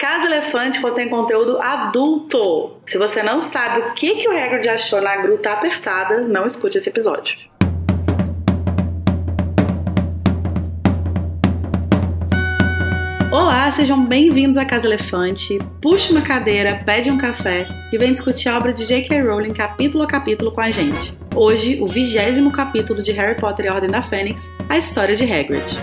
Casa Elefante contém conteúdo adulto. Se você não sabe o que, que o Hagrid achou na gruta apertada, não escute esse episódio. Olá, sejam bem-vindos à Casa Elefante. Puxe uma cadeira, pede um café e vem discutir a obra de J.K. Rowling capítulo a capítulo com a gente. Hoje, o vigésimo capítulo de Harry Potter e a Ordem da Fênix, a história de Hagrid.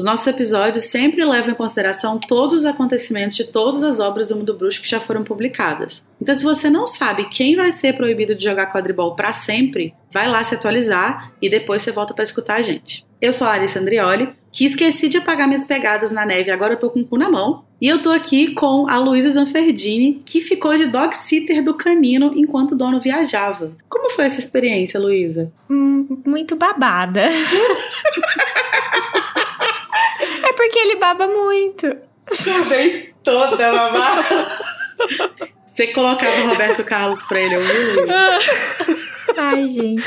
Os nossos episódios sempre levam em consideração todos os acontecimentos de todas as obras do Mundo Bruxo que já foram publicadas. Então, se você não sabe quem vai ser proibido de jogar quadribol para sempre, vai lá se atualizar e depois você volta para escutar a gente. Eu sou a Larissa Andrioli, que esqueci de apagar minhas pegadas na neve, agora eu tô com o cu na mão. E eu tô aqui com a Luísa Zanferdini, que ficou de dog sitter do canino enquanto o dono viajava. Como foi essa experiência, Luísa? Hum, muito babada. É porque ele baba muito. Acabei toda babada. Você colocava o Roberto Carlos pra ele ouvir? Ai, gente.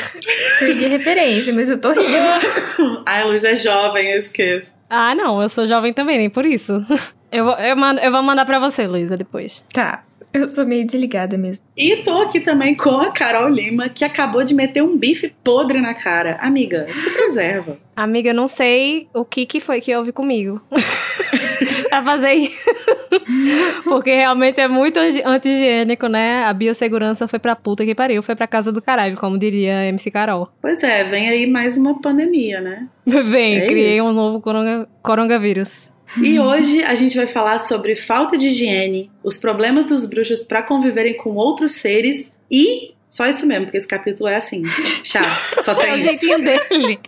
Perdi referência, mas eu tô rindo. Ai, a Luiz é jovem, eu esqueço. Ah, não, eu sou jovem também, nem por isso. Eu, vou- eu, mando, eu vou mandar pra você, Luísa, depois. Tá. Eu sou meio desligada mesmo. E tô aqui também com a Carol Lima, que acabou de meter um bife podre na cara. Amiga, se preserva. Amiga, eu não sei o que, que foi que houve comigo. pra fazer isso. Porque realmente é muito anti- anti-higiênico, né? A biossegurança foi pra puta que pariu, foi pra casa do caralho, como diria MC Carol. Pois é, vem aí mais uma pandemia, né? Vem, É criei isso. um novo coronga, coronavírus. E hoje a gente vai falar sobre falta de higiene, os problemas dos bruxos pra conviverem com outros seres e só isso mesmo, porque esse capítulo é assim, chato, só É tem o isso. jeitinho dele.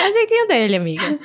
É o jeitinho dele, amiga.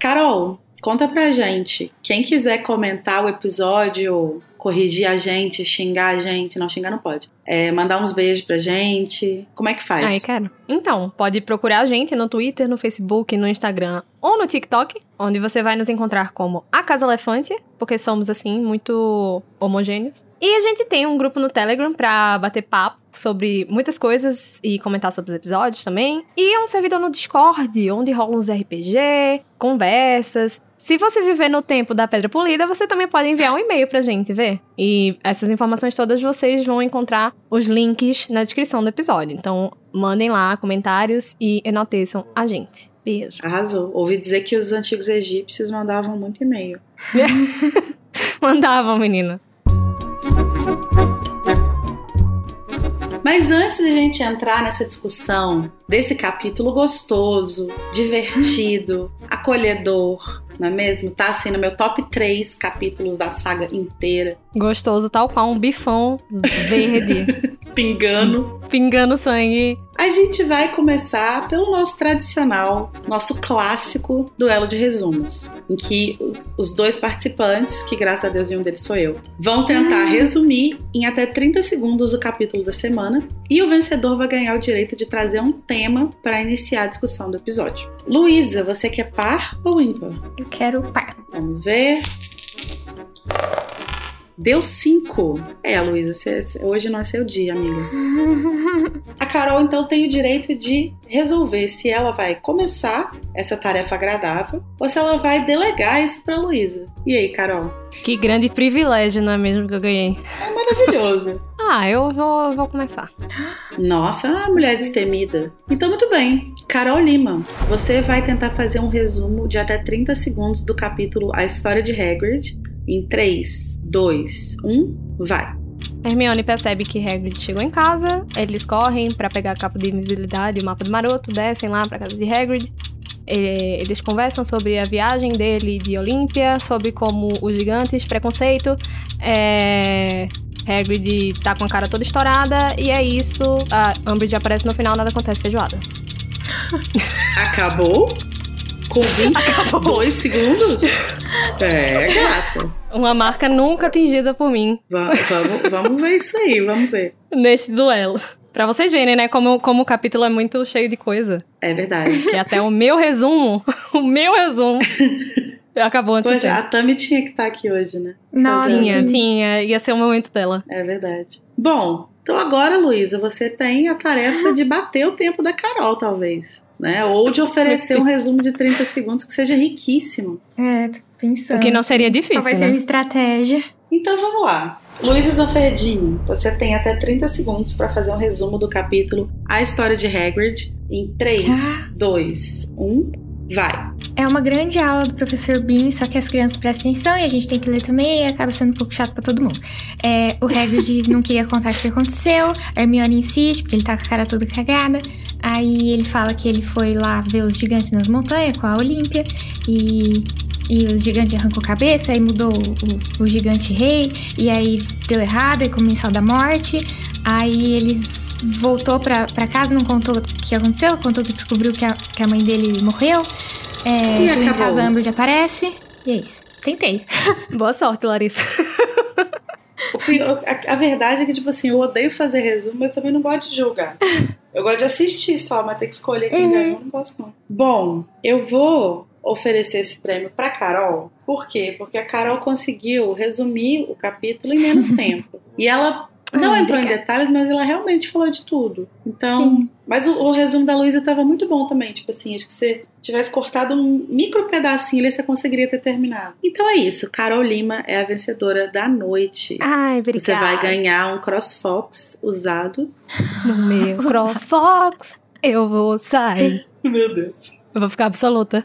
Carol, conta pra gente. Quem quiser comentar o episódio, corrigir a gente, xingar a gente, não xingar não pode. É, mandar uns beijos pra gente. Como é que faz? Ai, quero. Então, pode procurar a gente no Twitter, no Facebook, no Instagram ou no TikTok, onde você vai nos encontrar como a Casa Elefante, porque somos, assim, muito homogêneos. E a gente tem um grupo no Telegram pra bater papo sobre muitas coisas e comentar sobre os episódios também. E um servidor no Discord, onde rolam uns RPG, conversas. Se você viver no tempo da Pedra Polida, você também pode enviar um e-mail pra gente ver. E essas informações todas vocês vão encontrar os links na descrição do episódio. Então, mandem lá comentários e enalteçam a gente. Beijo. Arrasou. Ouvi dizer que os antigos egípcios mandavam muito e-mail. Mandavam, menina. Mas antes de a gente entrar nessa discussão desse capítulo gostoso, divertido, acolhedor, não é mesmo? Tá assim no meu top 3 capítulos da saga inteira, Gostoso, tal qual um bifão verde, pingando. pingando sangue. A gente vai começar pelo nosso tradicional, nosso clássico duelo de resumos, em que os- dois participantes, que graças a Deus nenhum deles sou eu, vão tentar resumir em até 30 segundos o capítulo da semana e o vencedor vai ganhar o direito de trazer um tema para iniciar a discussão do episódio. Luísa, você quer par ou ímpar? Eu quero par. Vamos ver. Deu 5. É, Luísa, hoje não é seu dia, amiga. A Carol, então, tem o direito de resolver se ela vai começar essa tarefa agradável ou se ela vai delegar isso pra Luísa. E aí, Carol? Que grande privilégio, não é mesmo que eu ganhei? É maravilhoso. Ah, eu vou, vou começar. Nossa, mulher destemida. Então, muito bem. Carol Lima, você vai tentar fazer um resumo de até 30 segundos do capítulo A História de Hagrid em 3, 2, 1, vai. Hermione percebe que Hagrid chegou em casa, eles correm pra pegar a capa de invisibilidade e o mapa do maroto, descem lá pra casa de Hagrid. Eles conversam sobre a viagem dele de Olímpia, sobre como os gigantes, preconceito. É... Hagrid tá com a cara toda estourada e é isso. A Umbridge aparece no final, nada acontece, feijoada. Acabou? Com 22 segundos? É, gato. Uma marca nunca atingida por mim Va- vamos, vamos ver isso aí, vamos ver. neste duelo. Pra vocês verem, né, como, como o capítulo é muito cheio de coisa. É verdade. Que até o meu resumo, o meu resumo, Acabou antes Poxa, a Tami tinha que estar aqui hoje, né? Fazendo- Tinha, sim. tinha. Ia ser o momento dela. É verdade. Bom, então agora, Luísa, você tem a tarefa de bater o tempo da Carol, talvez. Né? Ou de oferecer um resumo de 30 segundos que seja riquíssimo. É, tô pensando. O que não seria difícil, vai ser né? uma estratégia? Então vamos lá. Luísa Zanferdinho, você tem até 30 segundos para fazer um resumo do capítulo A História de Hagrid em 3, Ah. 2, 1, vai. É uma grande aula do professor Bean, só que as crianças prestam atenção e a gente tem que ler também e acaba sendo um pouco chato pra todo mundo. É, o Hagrid não queria contar o que aconteceu, a Hermione insiste, porque ele tá com a cara toda cagada. Aí ele fala que ele foi lá ver os gigantes nas montanhas com a Olímpia e, e os gigantes arrancou a cabeça e mudou o, o gigante rei e aí deu errado e comensal da morte. Aí eles voltou pra, pra casa, não contou o que aconteceu, contou que descobriu que a, que a mãe dele morreu. É, E em acabou. casa, a Umbridge aparece. E é isso. Tentei. Boa sorte, Larissa. Que- A, a verdade é que, tipo assim, eu odeio fazer resumo, mas também não gosto de julgar. Eu gosto de assistir só, mas ter que escolher quem Uhum. ganhou, eu não gosto não. Bom, eu vou oferecer esse prêmio pra Carol. Por quê? Porque a Carol conseguiu resumir o capítulo em menos tempo. E ela não Ah, entrou em obrigada. detalhes, mas ela realmente falou de tudo. Então, Sim. mas o, o resumo da Luísa tava muito bom também. Tipo assim, acho que se tivesse cortado um micro pedacinho ali, você conseguiria ter terminado. Então é isso. Carol Lima é a vencedora da noite. Ai, obrigada. Você vai ganhar um CrossFox usado. No meu CrossFox, eu vou sair. Meu Deus. Eu vou ficar absoluta.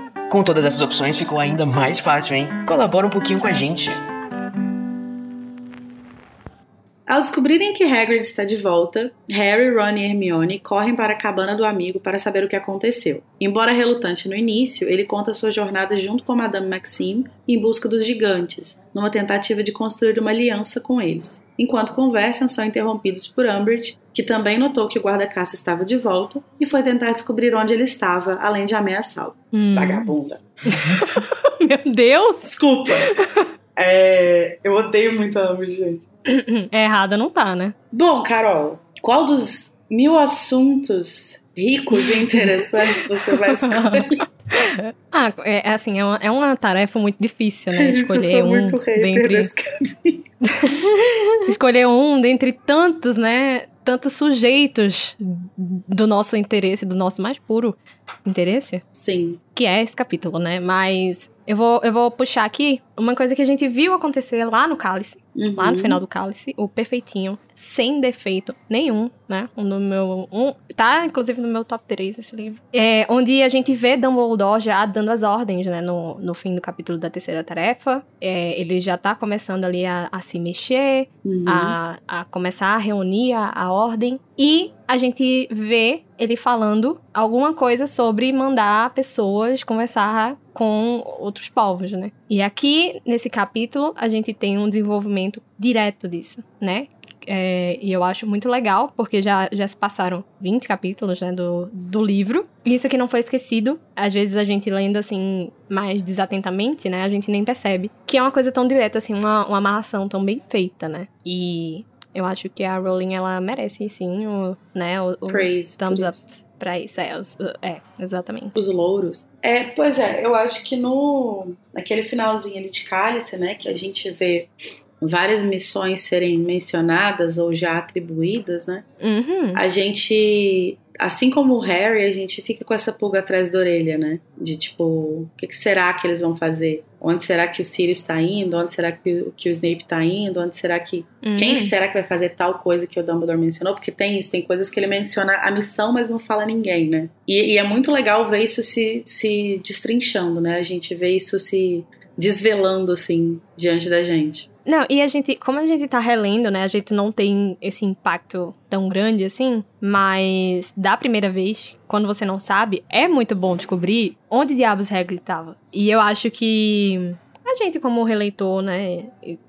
Com todas essas opções ficou ainda mais fácil, hein? Colabora um pouquinho com a gente. Ao descobrirem que Hagrid está de volta, Harry, Ron e Hermione correm para a cabana do amigo para saber o que aconteceu. Embora relutante no início, ele conta sua jornada junto com Madame Maxime em busca dos gigantes, numa tentativa de construir uma aliança com eles. Enquanto conversam, são interrompidos por Umbridge, que também notou que o guarda-caça estava de volta e foi tentar descobrir onde ele estava, além de ameaçá-lo. Hum. Vagabunda. Meu Deus! Desculpa. É, eu odeio muito a gente. É errada, não tá, né? Bom, Carol, qual dos mil assuntos ricos e interessantes você vai escolher? Ah, é, é assim, é uma, é uma tarefa muito difícil, né? Escolher um dentre. Escolher um dentre tantos, né? Tantos sujeitos do nosso interesse, do nosso mais puro interesse. Sim. que é esse capítulo, né? Mas eu vou, eu vou puxar aqui uma coisa que a gente viu acontecer lá no Cálice, Uhum. lá no final do Cálice, o perfeitinho, sem defeito nenhum, né? No meu, um, tá, inclusive, no meu top 3 esse livro. É, onde a gente vê Dumbledore já dando as ordens, né? No, no fim do capítulo da terceira tarefa. É, ele já tá começando ali a, a se mexer, Uhum. a, a começar a reunir a, a ordem. E a gente vê ele falando alguma coisa sobre mandar pessoas conversar com outros povos, né? E aqui, nesse capítulo, a gente tem um desenvolvimento direto disso, né? É, e eu acho muito legal, porque já, já se passaram 20 capítulos né, do, do livro. E isso aqui não foi esquecido. Às vezes a gente lendo assim, mais desatentamente, né? A gente nem percebe. Que é uma coisa tão direta, assim, uma, uma amarração tão bem feita, né? E eu acho que a Rowling, ela merece, sim, o, né, os Praise thumbs up pra isso. É, os- é, exatamente. Os louros. É, pois é, eu acho que no naquele finalzinho ali de Cálice, né, que a gente vê várias missões serem mencionadas ou já atribuídas, né? Uhum. A gente, assim como o Harry, a gente fica com essa pulga atrás da orelha, né? De tipo, o que, que será que eles vão fazer? Onde será que o Sirius está indo? Onde será que, o- que o Snape está indo? Onde será que quem Uhum. será que vai fazer tal coisa que o Dumbledore mencionou? Porque tem isso, tem coisas que ele menciona a missão, mas não fala ninguém, né? E, e é muito legal ver isso se, se destrinchando, né? A gente vê isso se desvelando, assim, diante da gente. Não, e a gente, como a gente tá relendo, né, a gente não tem esse impacto tão grande assim, mas da primeira vez, quando você não sabe, é muito bom descobrir onde diabos Hagrid tava. E eu acho que a gente, como releitor, né?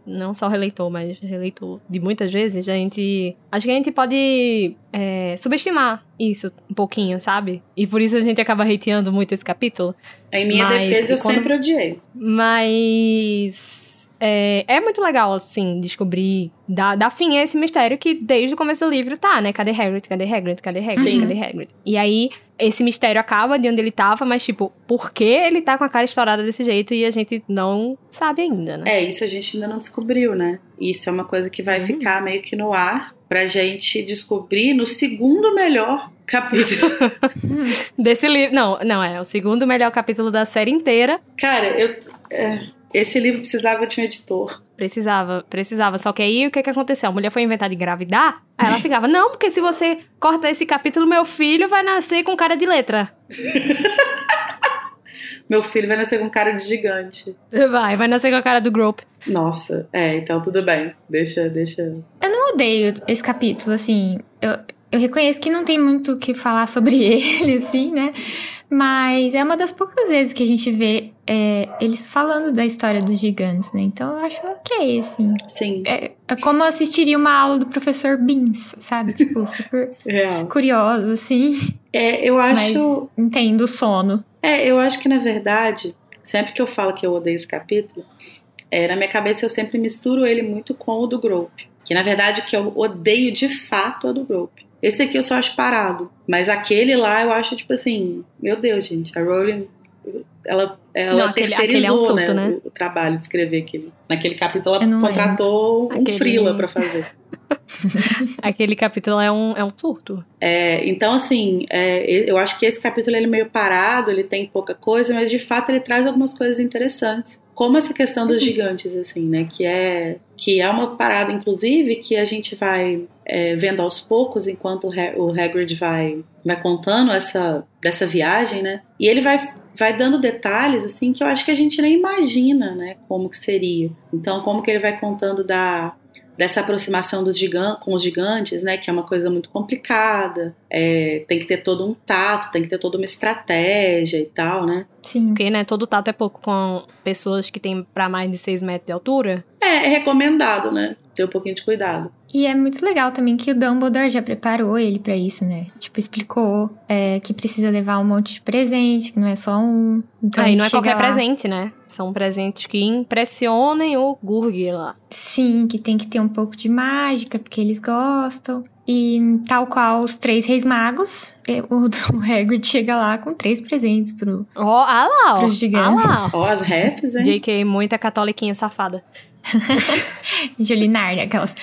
Não só releitor, mas releitor de muitas vezes, a gente. Acho que a gente pode é, subestimar isso um pouquinho, sabe? E por isso a gente acaba hateando muito esse capítulo. Em minha Mas, defesa, eu quando- sempre odiei. Mas. É, é muito legal, assim, descobrir, dar, dar fim a esse mistério que desde o começo do livro tá, né? Cadê Hagrid? Cadê Hagrid? Cadê Hagrid? Sim. Cadê Hagrid? E aí, esse mistério acaba de onde ele tava, mas, tipo, por que ele tá com a cara estourada desse jeito e a gente não sabe ainda, né? É, isso a gente ainda não descobriu, né? Isso é uma coisa que vai Uhum. ficar meio que no ar pra gente descobrir no segundo melhor capítulo. Desse livro. Não, não, é o segundo melhor capítulo da série inteira. Cara, eu. é, esse livro precisava de um editor. Precisava, precisava. Só que aí o que, que aconteceu? A mulher foi inventar de engravidar. Aí ela ficava, não, porque se você corta esse capítulo, meu filho vai nascer com cara de letra. Meu filho vai nascer com cara de gigante. Vai, vai nascer com a cara do Grope. Nossa, é, então tudo bem. Deixa, deixa. Eu não odeio esse capítulo, assim. Eu, eu reconheço que não tem muito o que falar sobre ele, assim, né? Mas é uma das poucas vezes que a gente vê é, eles falando da história dos gigantes, né? Então eu acho ok, assim. Sim, É, é como eu assistiria uma aula do professor Beans, sabe? Tipo, super real. curiosa, assim. É, eu acho. Mas entendo o sono. É, eu acho que na verdade, sempre que eu falo que eu odeio esse capítulo, é, na minha cabeça eu sempre misturo ele muito com o do Grope. Que na verdade o que eu odeio de fato é o do Grope. Esse aqui eu só acho parado. Mas aquele lá eu acho, tipo assim, meu Deus, gente, a Rowling. Ela, ela Não, aquele- terceirizou aquele é um surto, né, né? O, o trabalho de escrever aquele. Naquele capítulo ela não contratou um Aquele- frila pra fazer. Aquele capítulo é um, é um surto. É, então, assim, é, eu acho que esse capítulo ele é meio parado, ele tem pouca coisa, mas de fato ele traz algumas coisas interessantes. Como essa questão dos gigantes, assim, né? Que é, que é uma parada, inclusive, que a gente vai é, vendo aos poucos, enquanto o Hagrid vai, vai contando essa, dessa viagem, né? E ele vai, vai dando detalhes, assim, que eu acho que a gente nem imagina, né? Como que seria. Então, como que ele vai contando da, dessa aproximação dos gigan com os gigantes, né? Que é uma coisa muito complicada. É, tem que ter todo um tato, tem que ter toda uma estratégia e tal, né? Sim. Porque, né, todo tato é pouco com pessoas que têm pra mais de 6 metros de altura. É, é recomendado, né? Ter um pouquinho de cuidado. E é muito legal também que o Dumbledore já preparou ele pra isso, né? Tipo, explicou é, que precisa levar um monte de presente, que não é só um. Então Aí ele não é qualquer lá- presente, né? São presentes que impressionem o Gurg lá. Sim, que tem que ter um pouco de mágica, porque eles gostam. E tal qual os três reis magos, é, o, o Hagrid chega lá com três presentes pro... Ó, ah lá, ó. Pros gigantes. Ah lá, ó. Ó, as refs, hein? JK, muita catoliquinha safada. Jolinar, aquelas.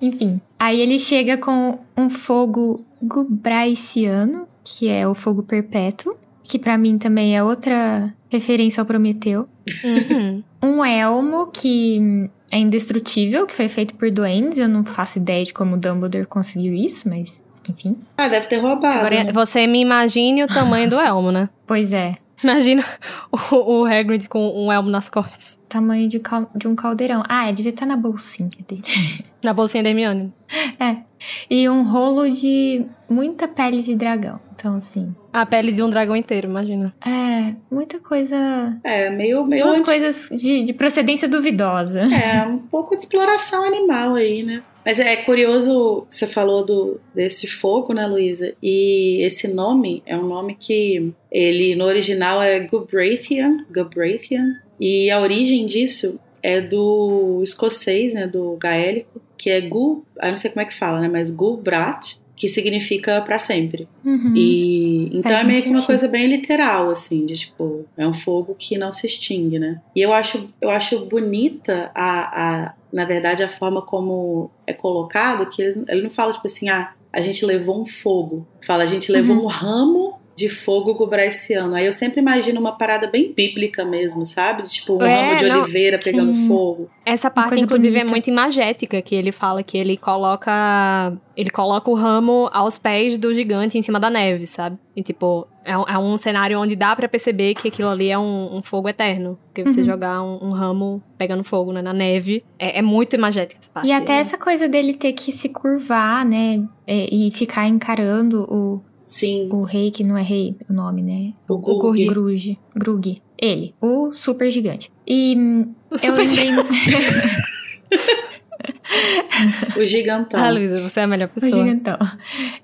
Enfim. Aí ele chega com um fogo gubraiciano, que é o fogo perpétuo, que pra mim também é outra referência ao Prometeu. Uhum. Um elmo que é indestrutível, que foi feito por duendes. Eu não faço ideia de como o Dumbledore conseguiu isso, mas enfim. Ah, deve ter roubado. Agora, né? você me imagine o tamanho do elmo, né? Pois é, Imagina o, o Hagrid com um elmo nas costas. tamanho de, cal- de um caldeirão. Ah, é, devia estar na bolsinha dele. Na bolsinha da Hermione. É. E um rolo de muita pele de dragão. Então, assim. A pele de um dragão inteiro, imagina. É, muita coisa. É, meio. meio Umas anti- coisas de, de procedência duvidosa. É, um pouco de exploração animal aí, né? Mas é curioso, você falou do, desse fogo, né, Luísa? E esse nome é um nome que ele no original é Gubrathian, Gubrathian, e a origem disso é do escocês, né, do gaélico, que é Gu, eu não sei como é que fala, né, mas Gubrat, que significa pra sempre. Uhum. E então Faz é meio que uma coisa bem literal, assim, de tipo, é um fogo que não se extingue, né? E eu acho, eu acho bonita a, a na verdade, a forma como é colocado, que ele, ele não fala, tipo assim, ah, a gente levou um fogo. Fala, a gente levou Uhum. um ramo de fogo gubraiciano. Aí eu sempre imagino uma parada bem bíblica mesmo, sabe? Tipo, um É, ramo de não. oliveira pegando Sim. fogo. Essa parte, inclusive, é bonita. muito imagética, que ele fala que ele coloca. Ele coloca o ramo aos pés do gigante em cima da neve, sabe? E tipo, é, um- é um cenário onde dá pra perceber que aquilo ali é um, um fogo eterno. Porque você Uhum. jogar um, um ramo pegando fogo né, na neve. É, é muito imagética essa parte. E até essa coisa dele ter que se curvar, né? é, E ficar encarando o, Sim. O rei, que não é rei o nome, né? O O Grug. Grug. Ele. O super gigante. E hum, O eu super lembrei... O gigantão. Ah, Luísa, você é a melhor o pessoa. gigantão.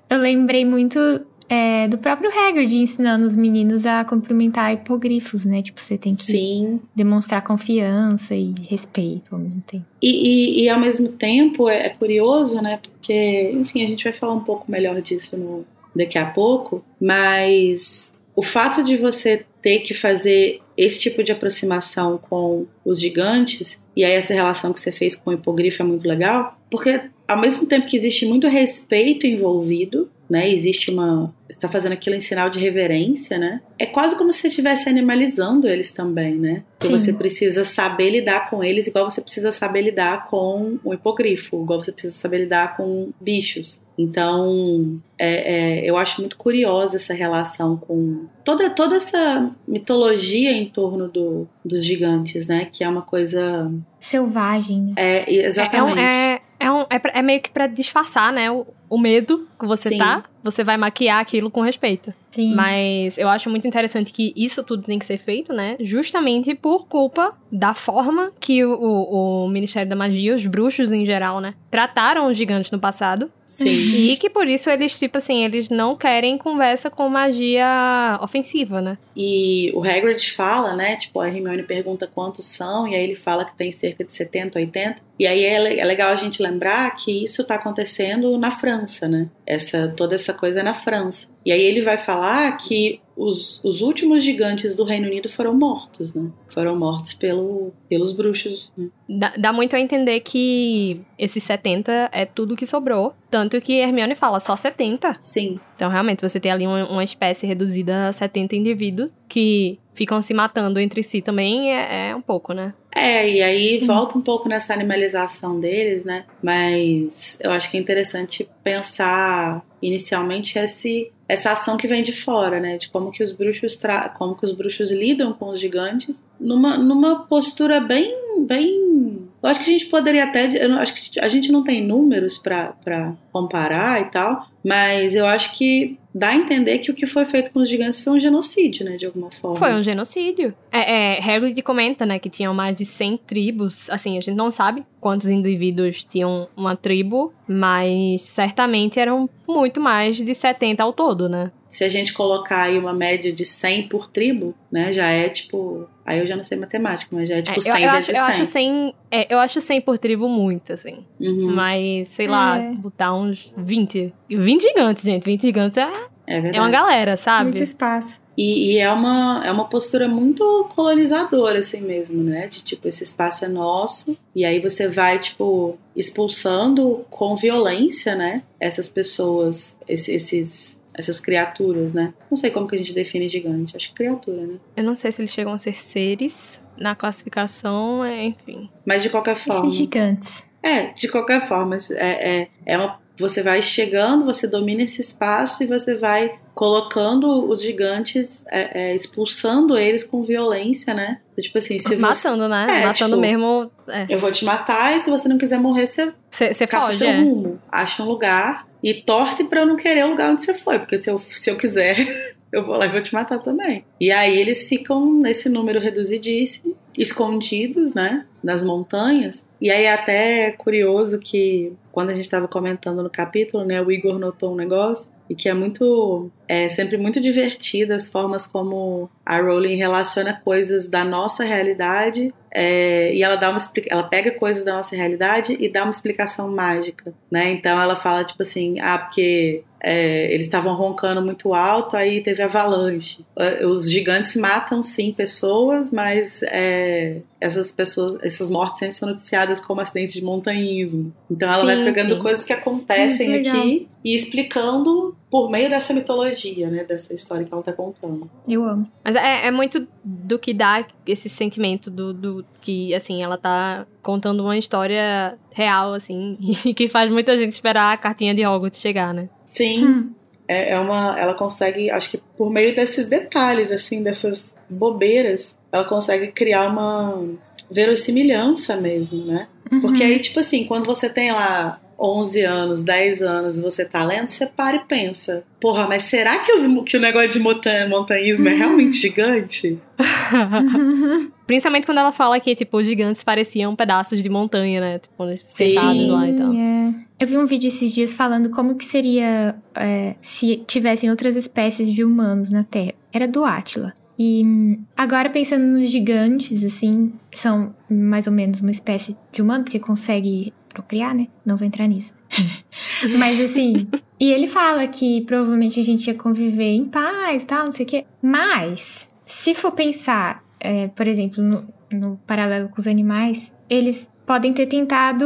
Eu lembrei muito é, do próprio Hagrid ensinando os meninos a cumprimentar hipogrifos, né? Tipo, você tem que Sim. demonstrar confiança e respeito ao mesmo tempo. E, e, e, ao mesmo tempo é, é curioso, né? Porque, enfim, a gente vai falar um pouco melhor disso no, daqui a pouco, mas o fato de você ter que fazer esse tipo de aproximação com os gigantes, e aí essa relação que você fez com o hipogrifo é muito legal, porque ao mesmo tempo que existe muito respeito envolvido, né? Existe uma. Você está fazendo aquilo em sinal de reverência, né? É quase como se você estivesse animalizando eles também, né? Sim. você precisa saber lidar com eles, igual você precisa saber lidar com o hipogrifo, igual você precisa saber lidar com bichos. Então, é, é, eu acho muito curiosa essa relação com toda, toda essa mitologia em torno do, dos gigantes, né? Que é uma coisa. Selvagem? É, É, exatamente. um- é, é, um- é pra- é meio que pra disfarçar, né? O, o medo que você Sim. tá, você vai maquiar aquilo com respeito. Sim. Mas eu acho muito interessante que isso tudo tem que ser feito, né? Justamente por culpa da forma que o, o- o Ministério da Magia, os bruxos em geral, né? Trataram os gigantes no passado. Sim. E que por isso eles, tipo assim, eles não querem conversa com magia ofensiva, né? E o Hagrid fala, né? Tipo, a Hermione pergunta quantos são, e aí ele fala que tem cerca de 70, 80. E aí é, é legal a gente lembrar que isso tá acontecendo na França, né? Essa, toda essa coisa na França. E aí ele vai falar que os, os últimos gigantes do Reino Unido foram mortos, né? Foram mortos pelo, pelos bruxos. Né? Dá, dá muito a entender que esses 70 é tudo que sobrou. Tanto que Hermione fala só 70. Sim, Então, realmente, você tem ali uma, uma espécie reduzida a 70 indivíduos que ficam se matando entre si também é, é um pouco, né? É, e aí Sim. volta um pouco nessa animalização deles, né? Mas eu acho que é interessante pensar inicialmente esse, essa ação que vem de fora, né? De como que os bruxos tra como que os bruxos lidam com os gigantes numa, numa postura bem bem eu acho que a gente poderia até eu não- acho que a gente não tem números para comparar e tal, mas eu acho que dá a entender que o que foi feito com os gigantes foi um genocídio, né, de alguma forma. Foi um genocídio. É, é, Hagrid comenta, né, que tinham mais de 100 tribos. Assim, a gente não sabe quantos indivíduos tinham uma tribo, mas certamente eram muito mais de 70 ao todo, né? se a gente colocar aí uma média de 100 por tribo, né, já é tipo. Aí eu já não sei matemática, mas já é tipo É, 100 eu, eu acho, vezes eu 100. acho 100, é, eu acho 100 por tribo muito, assim. Uhum, Mas, sei lá, É. botar uns 20. 20 gigantes, gente. 20 gigantes é, é verdade. é uma galera, sabe? Muito espaço. E, e é, uma, é uma postura muito colonizadora, assim mesmo, né? De tipo, esse espaço é nosso, e aí você vai, tipo, expulsando com violência, né? Essas pessoas, esse- esses, essas criaturas, né? Não sei como que a gente define gigante, acho que criatura, né? Eu não sei se eles chegam a ser seres na classificação, é, enfim. Mas de qualquer forma. Esses gigantes. É, de qualquer forma, é, é, é uma, você vai chegando, você domina esse espaço e você vai colocando os gigantes, é, é, expulsando eles com violência, né? Tipo assim, se você, Matando, né? É, Matando tipo, mesmo. É. eu vou te matar e se você não quiser morrer, você Você foge, seu é. rumo, acha um lugar e torce pra eu não querer o lugar onde você foi, porque se eu, se eu quiser, eu vou lá e vou te matar também. E aí eles ficam nesse número reduzidíssimo, escondidos, né, nas montanhas. E aí é até curioso que quando a gente estava comentando no capítulo, né, o Igor notou um negócio e que é muito é sempre muito divertida as formas como a Rowling relaciona coisas da nossa realidade é, e ela dá uma ela pega coisas da nossa realidade e dá uma explicação mágica, né? Então ela fala tipo assim, ah, porque é, eles estavam roncando muito alto, aí teve avalanche. Eh, Os gigantes matam sim pessoas, mas é, essas pessoas, essas mortes sempre são noticiadas como acidentes de montanhismo. Então ela Sim, vai pegando sim. coisas que acontecem Hum, que aqui e explicando por meio dessa mitologia, né? Dessa história que ela tá contando. Eu amo. Mas é, é muito do que dá esse sentimento do, do que, assim, ela tá contando uma história real, assim, e que faz muita gente esperar a cartinha de Hogwarts chegar, né? Sim. Hum. É, é uma, ela consegue, acho que por meio desses detalhes, assim, dessas bobeiras, ela consegue criar uma verossimilhança mesmo, né? Uhum. Porque aí, tipo assim, quando você tem lá 11 anos, 10 anos, você tá lendo, você para e pensa: porra, mas será que, os, que o negócio de montan montanhismo é realmente gigante? Principalmente quando ela fala que, tipo, os gigantes pareciam pedaços de montanha, né? Tipo, eles sentados lá e tal. É. Eu vi um vídeo esses dias falando como que seria é, se tivessem outras espécies de humanos na Terra. Era do Átila. E hum, agora pensando nos gigantes, assim, são mais ou menos uma espécie de humano, porque consegue procriar, né? Não vou entrar nisso. Mas assim, e ele fala que provavelmente a gente ia conviver em paz, tal, não sei o quê. Mas, se for pensar, é, por exemplo, no, no paralelo com os animais, eles podem ter tentado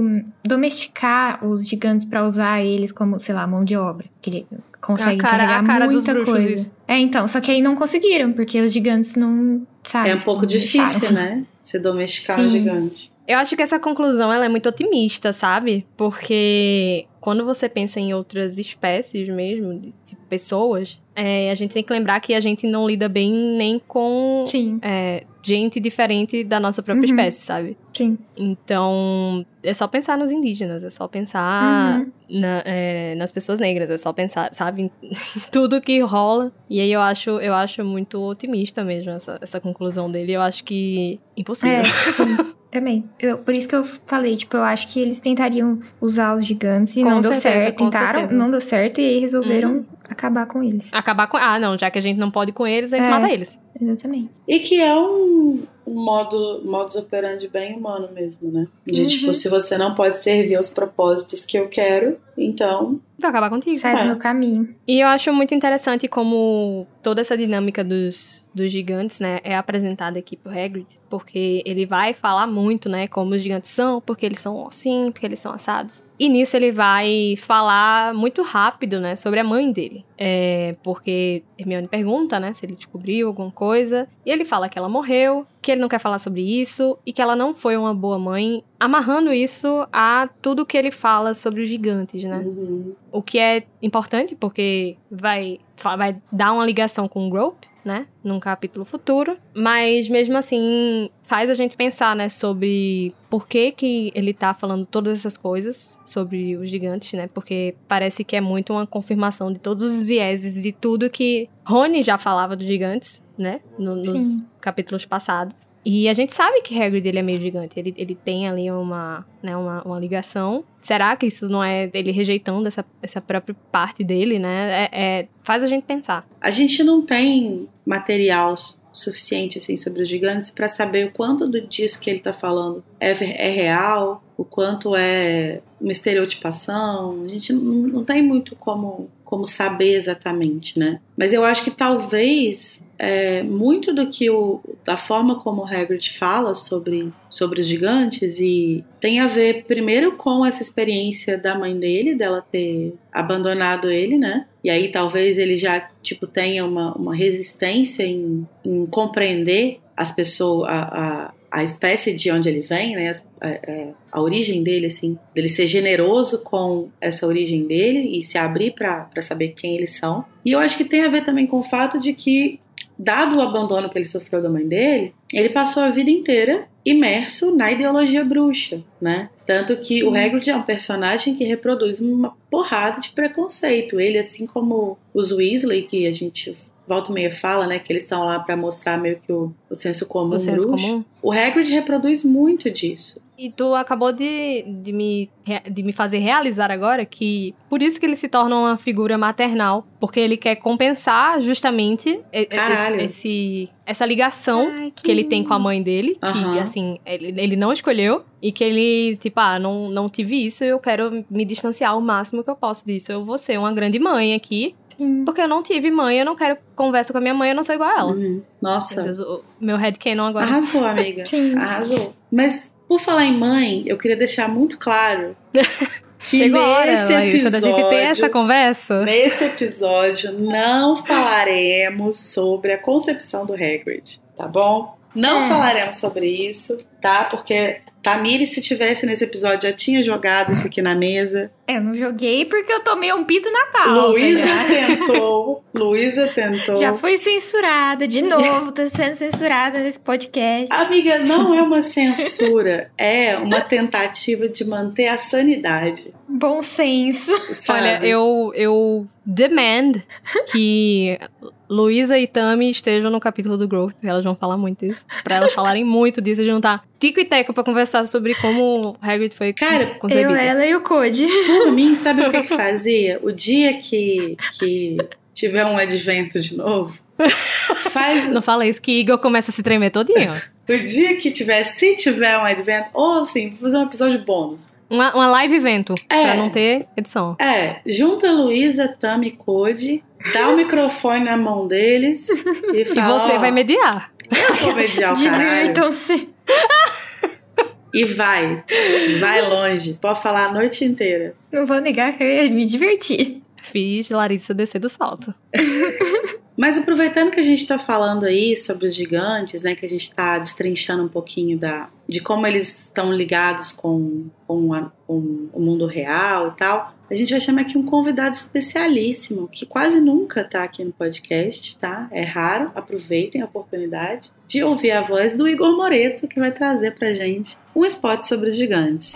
hum, domesticar os gigantes para usar eles como, sei lá, mão de obra. Que ele consegue A cara- carregar a cara dos muita bruxos, coisa. isso. É, então, só que aí não conseguiram, porque os gigantes não, sabe? É um tipo, pouco difícil, deixaram. né? Você domesticar um Sim. gigante. Eu acho que essa conclusão ela é muito otimista, sabe? Porque quando você pensa em outras espécies mesmo, tipo pessoas, é, a gente tem que lembrar que a gente não lida bem nem com é, gente diferente da nossa própria Uhum. espécie, sabe? sim. Então, é só pensar nos indígenas, é só pensar Uhum. na- é, nas pessoas negras, é só pensar, sabe, em tudo que rola. E aí eu acho, eu acho muito otimista mesmo essa, essa conclusão dele. Eu acho que impossível. É, sim, também. Eu- por isso que eu falei, tipo, eu acho que eles tentariam usar os gigantes e Com não deu certeza, certo. com Tentaram, certeza. não deu certo e aí resolveram acabar com eles. Acabar com. Ah, não, já que a gente não pode com eles, a gente É. mata eles. Exatamente. E que é um, um modo, modus operandi bem humano mesmo, né? De Uhum. tipo, se você não pode servir aos propósitos que eu quero, então. Vai acabar contigo. Sai do É. meu caminho. E eu acho muito interessante como toda essa dinâmica dos, dos gigantes, né, é apresentada aqui pro Hagrid, porque ele vai falar muito, né, como os gigantes são, porque eles são assim, porque eles são assados. E nisso ele vai falar muito rápido, né, sobre a mãe dele. É, porque Hermione pergunta, né, se ele descobriu alguma coisa, e ele fala que ela morreu, que ele não quer falar sobre isso, e que ela não foi uma boa mãe, amarrando isso a tudo que ele fala sobre os gigantes, né? uhum. O que é importante porque vai, vai dar uma ligação com o Grope, né? Num capítulo futuro. Mas mesmo assim, faz a gente pensar, né? Sobre por que, que ele tá falando todas essas coisas sobre os gigantes, né? Porque parece que é muito uma confirmação de todos os vieses de tudo que Rony já falava dos gigantes, né? No- nos capítulos passados. E a gente sabe que Hagrid ele é meio gigante. Ele, ele tem ali uma, né, uma, uma ligação. Será que isso não é ele rejeitando essa, essa própria parte dele, né? É, é- faz a gente pensar. A gente não tem material su- suficiente assim sobre os gigantes para saber o quanto do disso que ele tá falando é, é real, o quanto é uma estereotipação. A gente não, não tem muito como, como saber exatamente, né? Mas eu acho que talvez é, muito do que o da forma como o Hagrid fala sobre, sobre os gigantes e tem a ver primeiro com essa experiência da mãe dele, dela ter abandonado ele, né? E aí talvez ele já tipo tenha uma, uma resistência em, em compreender as pessoas, a, a, a espécie de onde ele vem, né? A, a- a origem dele, assim, dele ser generoso com essa origem dele e se abrir para saber quem eles são. E eu acho que tem a ver também com o fato de que dado o abandono que ele sofreu da mãe dele, ele passou a vida inteira imerso na ideologia bruxa, né? Tanto que o Hagrid é um personagem que reproduz uma porrada de preconceito. Ele, assim como os Weasley, que a gente volta e meia fala, né? Que eles estão lá para mostrar meio que o, o senso comum O senso bruxo. comum. O Hagrid reproduz muito disso. E tu acabou de, de, me, de me fazer realizar agora que por isso que ele se torna uma figura maternal. Porque ele quer compensar justamente esse, esse- essa ligação Ai, que ele tem com a mãe dele, Aham. que assim, ele, ele não escolheu, e que ele, tipo, ah, não, não tive isso, eu quero me distanciar o máximo que eu posso disso. Eu vou ser uma grande mãe aqui, Sim. porque eu não tive mãe, eu não quero conversa com a minha mãe, eu não sou igual a ela. Uhum. Nossa, Meu Deus, o meu headcanon agora. arrasou, amiga. Sim. Arrasou. Mas, por falar em mãe, eu queria deixar muito claro que Chegou a hora, Larissa, da gente ter essa episódio- conversa. Nesse episódio, não falaremos sobre a concepção do Hagrid, tá bom? Não É. falaremos sobre isso, tá? Porque Tamiri, se tivesse nesse episódio, já tinha jogado isso aqui na mesa. Eu não joguei porque eu tomei um pito na pauta. Luísa já. tentou. Luísa tentou. Já fui censurada de novo, tô sendo censurada nesse podcast. Amiga, não é uma censura, é uma tentativa de manter a sanidade. Bom senso. Sabe? Olha, eu, eu demand que Luísa e Tami estejam no capítulo do Growth, elas vão falar muito disso. Pra elas falarem muito disso, juntar Tico e Teco pra conversar sobre como Hagrid foi Cara, concebido. Eu, ela e o Code. Por mim, sabe o que que fazia? O dia que, que tiver um advento de novo, faz Não fala isso que Igor começa a se tremer todinho. o dia que tiver, se tiver um advento, ou assim, vou fazer um episódio bônus. Uma, uma live evento, É. pra não ter edição. É, junta Luísa, Tami e Code, dá o microfone na mão deles e E fala. você ó, vai mediar. Eu vou mediar o caralho. Divirtam-se. E vai. Vai longe. Pode falar a noite inteira. Não vou negar que eu ia me divertir. Fiz Larissa descer do salto. Mas aproveitando que a gente está falando aí sobre os gigantes, né, que a gente está destrinchando um pouquinho da, de como eles estão ligados com, com, a- com o mundo real e tal, a gente vai chamar aqui um convidado especialíssimo, que quase nunca está aqui no podcast, tá? É raro, aproveitem a oportunidade de ouvir a voz do Igor Moreto, que vai trazer pra gente um spot sobre os gigantes.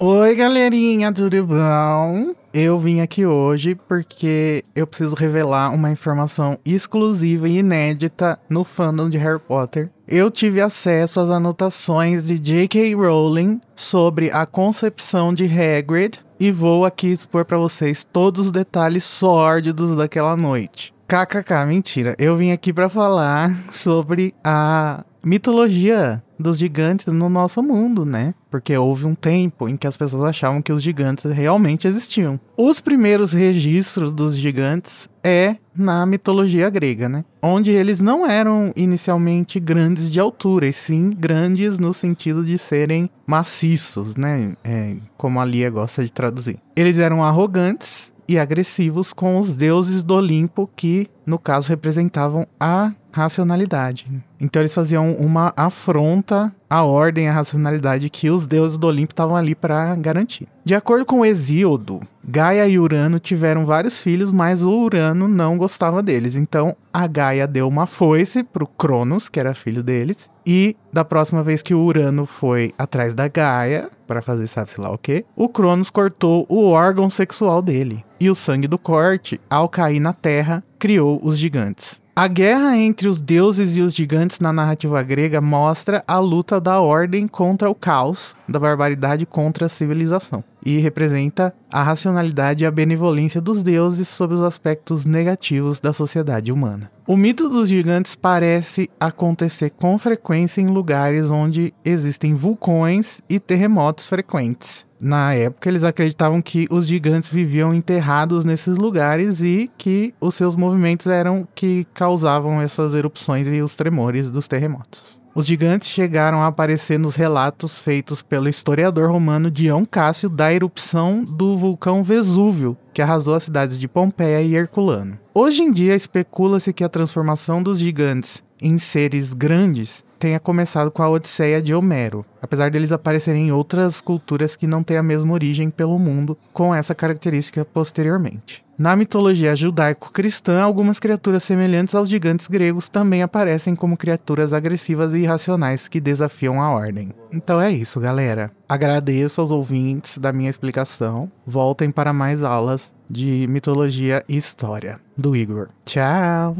Oi, galerinha, tudo bom? Eu vim aqui hoje porque eu preciso revelar uma informação exclusiva e inédita no fandom de Harry Potter. Eu tive acesso às anotações de J.K. Rowling sobre a concepção de Hagrid e vou aqui expor pra vocês todos os detalhes sórdidos daquela noite. KKK, mentira. Eu vim aqui pra falar sobre a mitologia dos gigantes no nosso mundo, né? Porque houve um tempo em que as pessoas achavam que os gigantes realmente existiam. Os primeiros registros dos gigantes é na mitologia grega, né? Onde eles não eram inicialmente grandes de altura, e sim grandes no sentido de serem maciços, né? É, como a Lia gosta de traduzir. Eles eram arrogantes e agressivos com os deuses do Olimpo, que no caso representavam a racionalidade. Então eles faziam uma afronta à ordem à racionalidade que os deuses do Olimpo estavam ali para garantir. De acordo com Hesíodo, Gaia e Urano tiveram vários filhos, mas o Urano não gostava deles. Então a Gaia deu uma foice pro Cronos, que era filho deles, e da próxima vez que o Urano foi atrás da Gaia para fazer sabe-se lá o quê, o Cronos cortou o órgão sexual dele. E o sangue do corte, ao cair na terra, criou os gigantes. A guerra entre os deuses e os gigantes na narrativa grega mostra a luta da ordem contra o caos, da barbaridade contra a civilização, e representa a racionalidade e a benevolência dos deuses sobre os aspectos negativos da sociedade humana. O mito dos gigantes parece acontecer com frequência em lugares onde existem vulcões e terremotos frequentes. Na época, eles acreditavam que os gigantes viviam enterrados nesses lugares e que os seus movimentos eram que causavam essas erupções e os tremores dos terremotos. Os gigantes chegaram a aparecer nos relatos feitos pelo historiador romano Dion Cássio da erupção do vulcão Vesúvio, que arrasou as cidades de Pompeia e Herculano. Hoje em dia, especula-se que a transformação dos gigantes em seres grandes tenha começado com a Odisseia de Homero, apesar deles aparecerem em outras culturas que não têm a mesma origem pelo mundo com essa característica posteriormente. Na mitologia judaico-cristã, algumas criaturas semelhantes aos gigantes gregos também aparecem como criaturas agressivas e irracionais que desafiam a ordem. Então é isso, galera. Agradeço aos ouvintes da minha explicação. Voltem para mais aulas de mitologia e história do Igor. Tchau!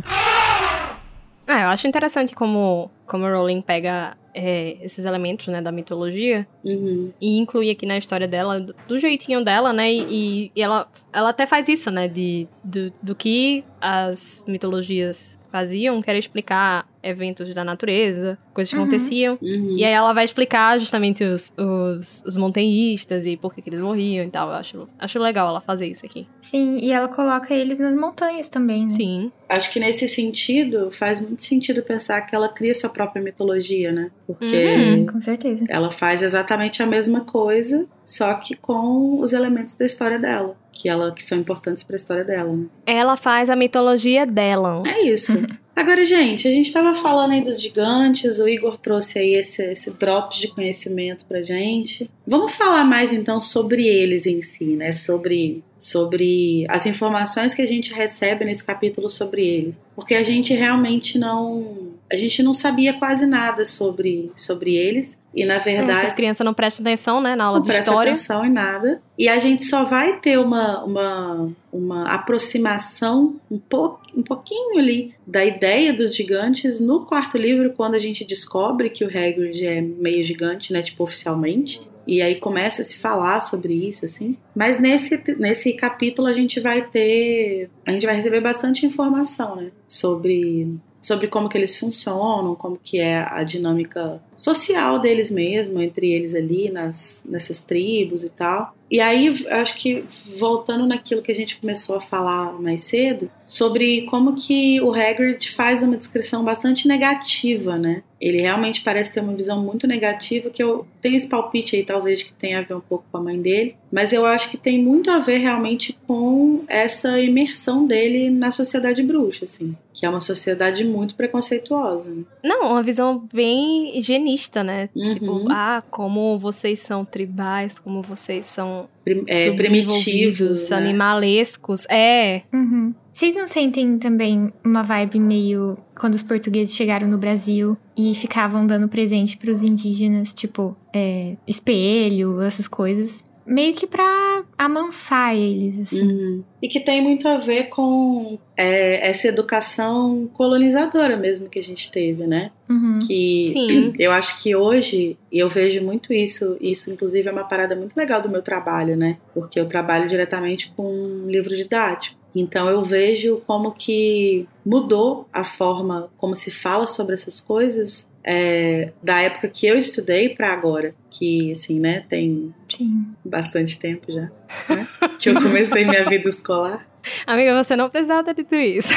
É, eu acho interessante como, como a Rowling pega é, esses elementos, né, da mitologia Uhum. e inclui aqui na história dela, do, do jeitinho dela, né, e, e ela, ela até faz isso, né, de, do, do que as mitologias faziam, que era explicar eventos da natureza, coisas que Uhum. aconteciam, Uhum. e aí ela vai explicar justamente os, os, os montanhistas e por que, que eles morriam e tal, eu acho, acho legal ela fazer isso aqui. Sim, e ela coloca eles nas montanhas também, né? Sim, Acho que nesse sentido faz muito sentido pensar que ela cria sua própria mitologia, né? Porque Uhum. Sim, com certeza. ela faz exatamente a mesma coisa, só que com os elementos da história dela, que ela que são importantes para a história dela, né? ela faz a mitologia dela. É isso. Agora, gente, a gente estava falando aí dos gigantes, o Igor trouxe aí esse, esse drop de conhecimento pra gente. Vamos falar mais então sobre eles em si, né? Sobre sobre as informações que a gente recebe nesse capítulo sobre eles, porque a gente realmente não a gente não sabia quase nada sobre, sobre eles. E na verdade as crianças não prestam atenção né na aula não de história. atenção em nada. E a gente só vai ter uma, uma, uma aproximação um, po, um pouquinho ali da ideia dos gigantes no quarto livro quando a gente descobre que o Hagrid é meio gigante né tipo oficialmente e aí começa a se falar sobre isso, assim. Mas nesse, nesse capítulo a gente vai ter. A gente vai receber bastante informação, né? Sobre, sobre como que eles funcionam, como que é a dinâmica social deles mesmo, entre eles ali, nas, nessas tribos e tal. E aí, acho que voltando naquilo que a gente começou a falar mais cedo, sobre como que o Hagrid faz uma descrição bastante negativa, né? Ele realmente parece ter uma visão muito negativa, que eu tenho esse palpite aí, talvez, que tenha a ver um pouco com a mãe dele, mas eu acho que tem muito a ver realmente com essa imersão dele na sociedade bruxa, assim, que é uma sociedade muito preconceituosa. Né? Não, uma visão bem higienista, né? Uhum. Tipo, ah, como vocês são tribais, como vocês são é, primitivos, né? animalescos. É. Uhum. Vocês não sentem também uma vibe meio quando os portugueses chegaram no Brasil e ficavam dando presente para os indígenas, tipo é, espelho, essas coisas? Meio que para amansar eles, assim. Uhum. E que tem muito a ver com é, essa educação colonizadora mesmo que a gente teve, né? Uhum. Que Sim. eu acho que hoje eu vejo muito isso. Isso, inclusive, é uma parada muito legal do meu trabalho, né? Porque eu trabalho diretamente com um livro didático. Então eu vejo como que mudou a forma como se fala sobre essas coisas é, da época que eu estudei para agora, que assim, né, tem Sim. bastante tempo já, né? que eu comecei minha vida escolar. Amiga, você não precisava ter dito isso.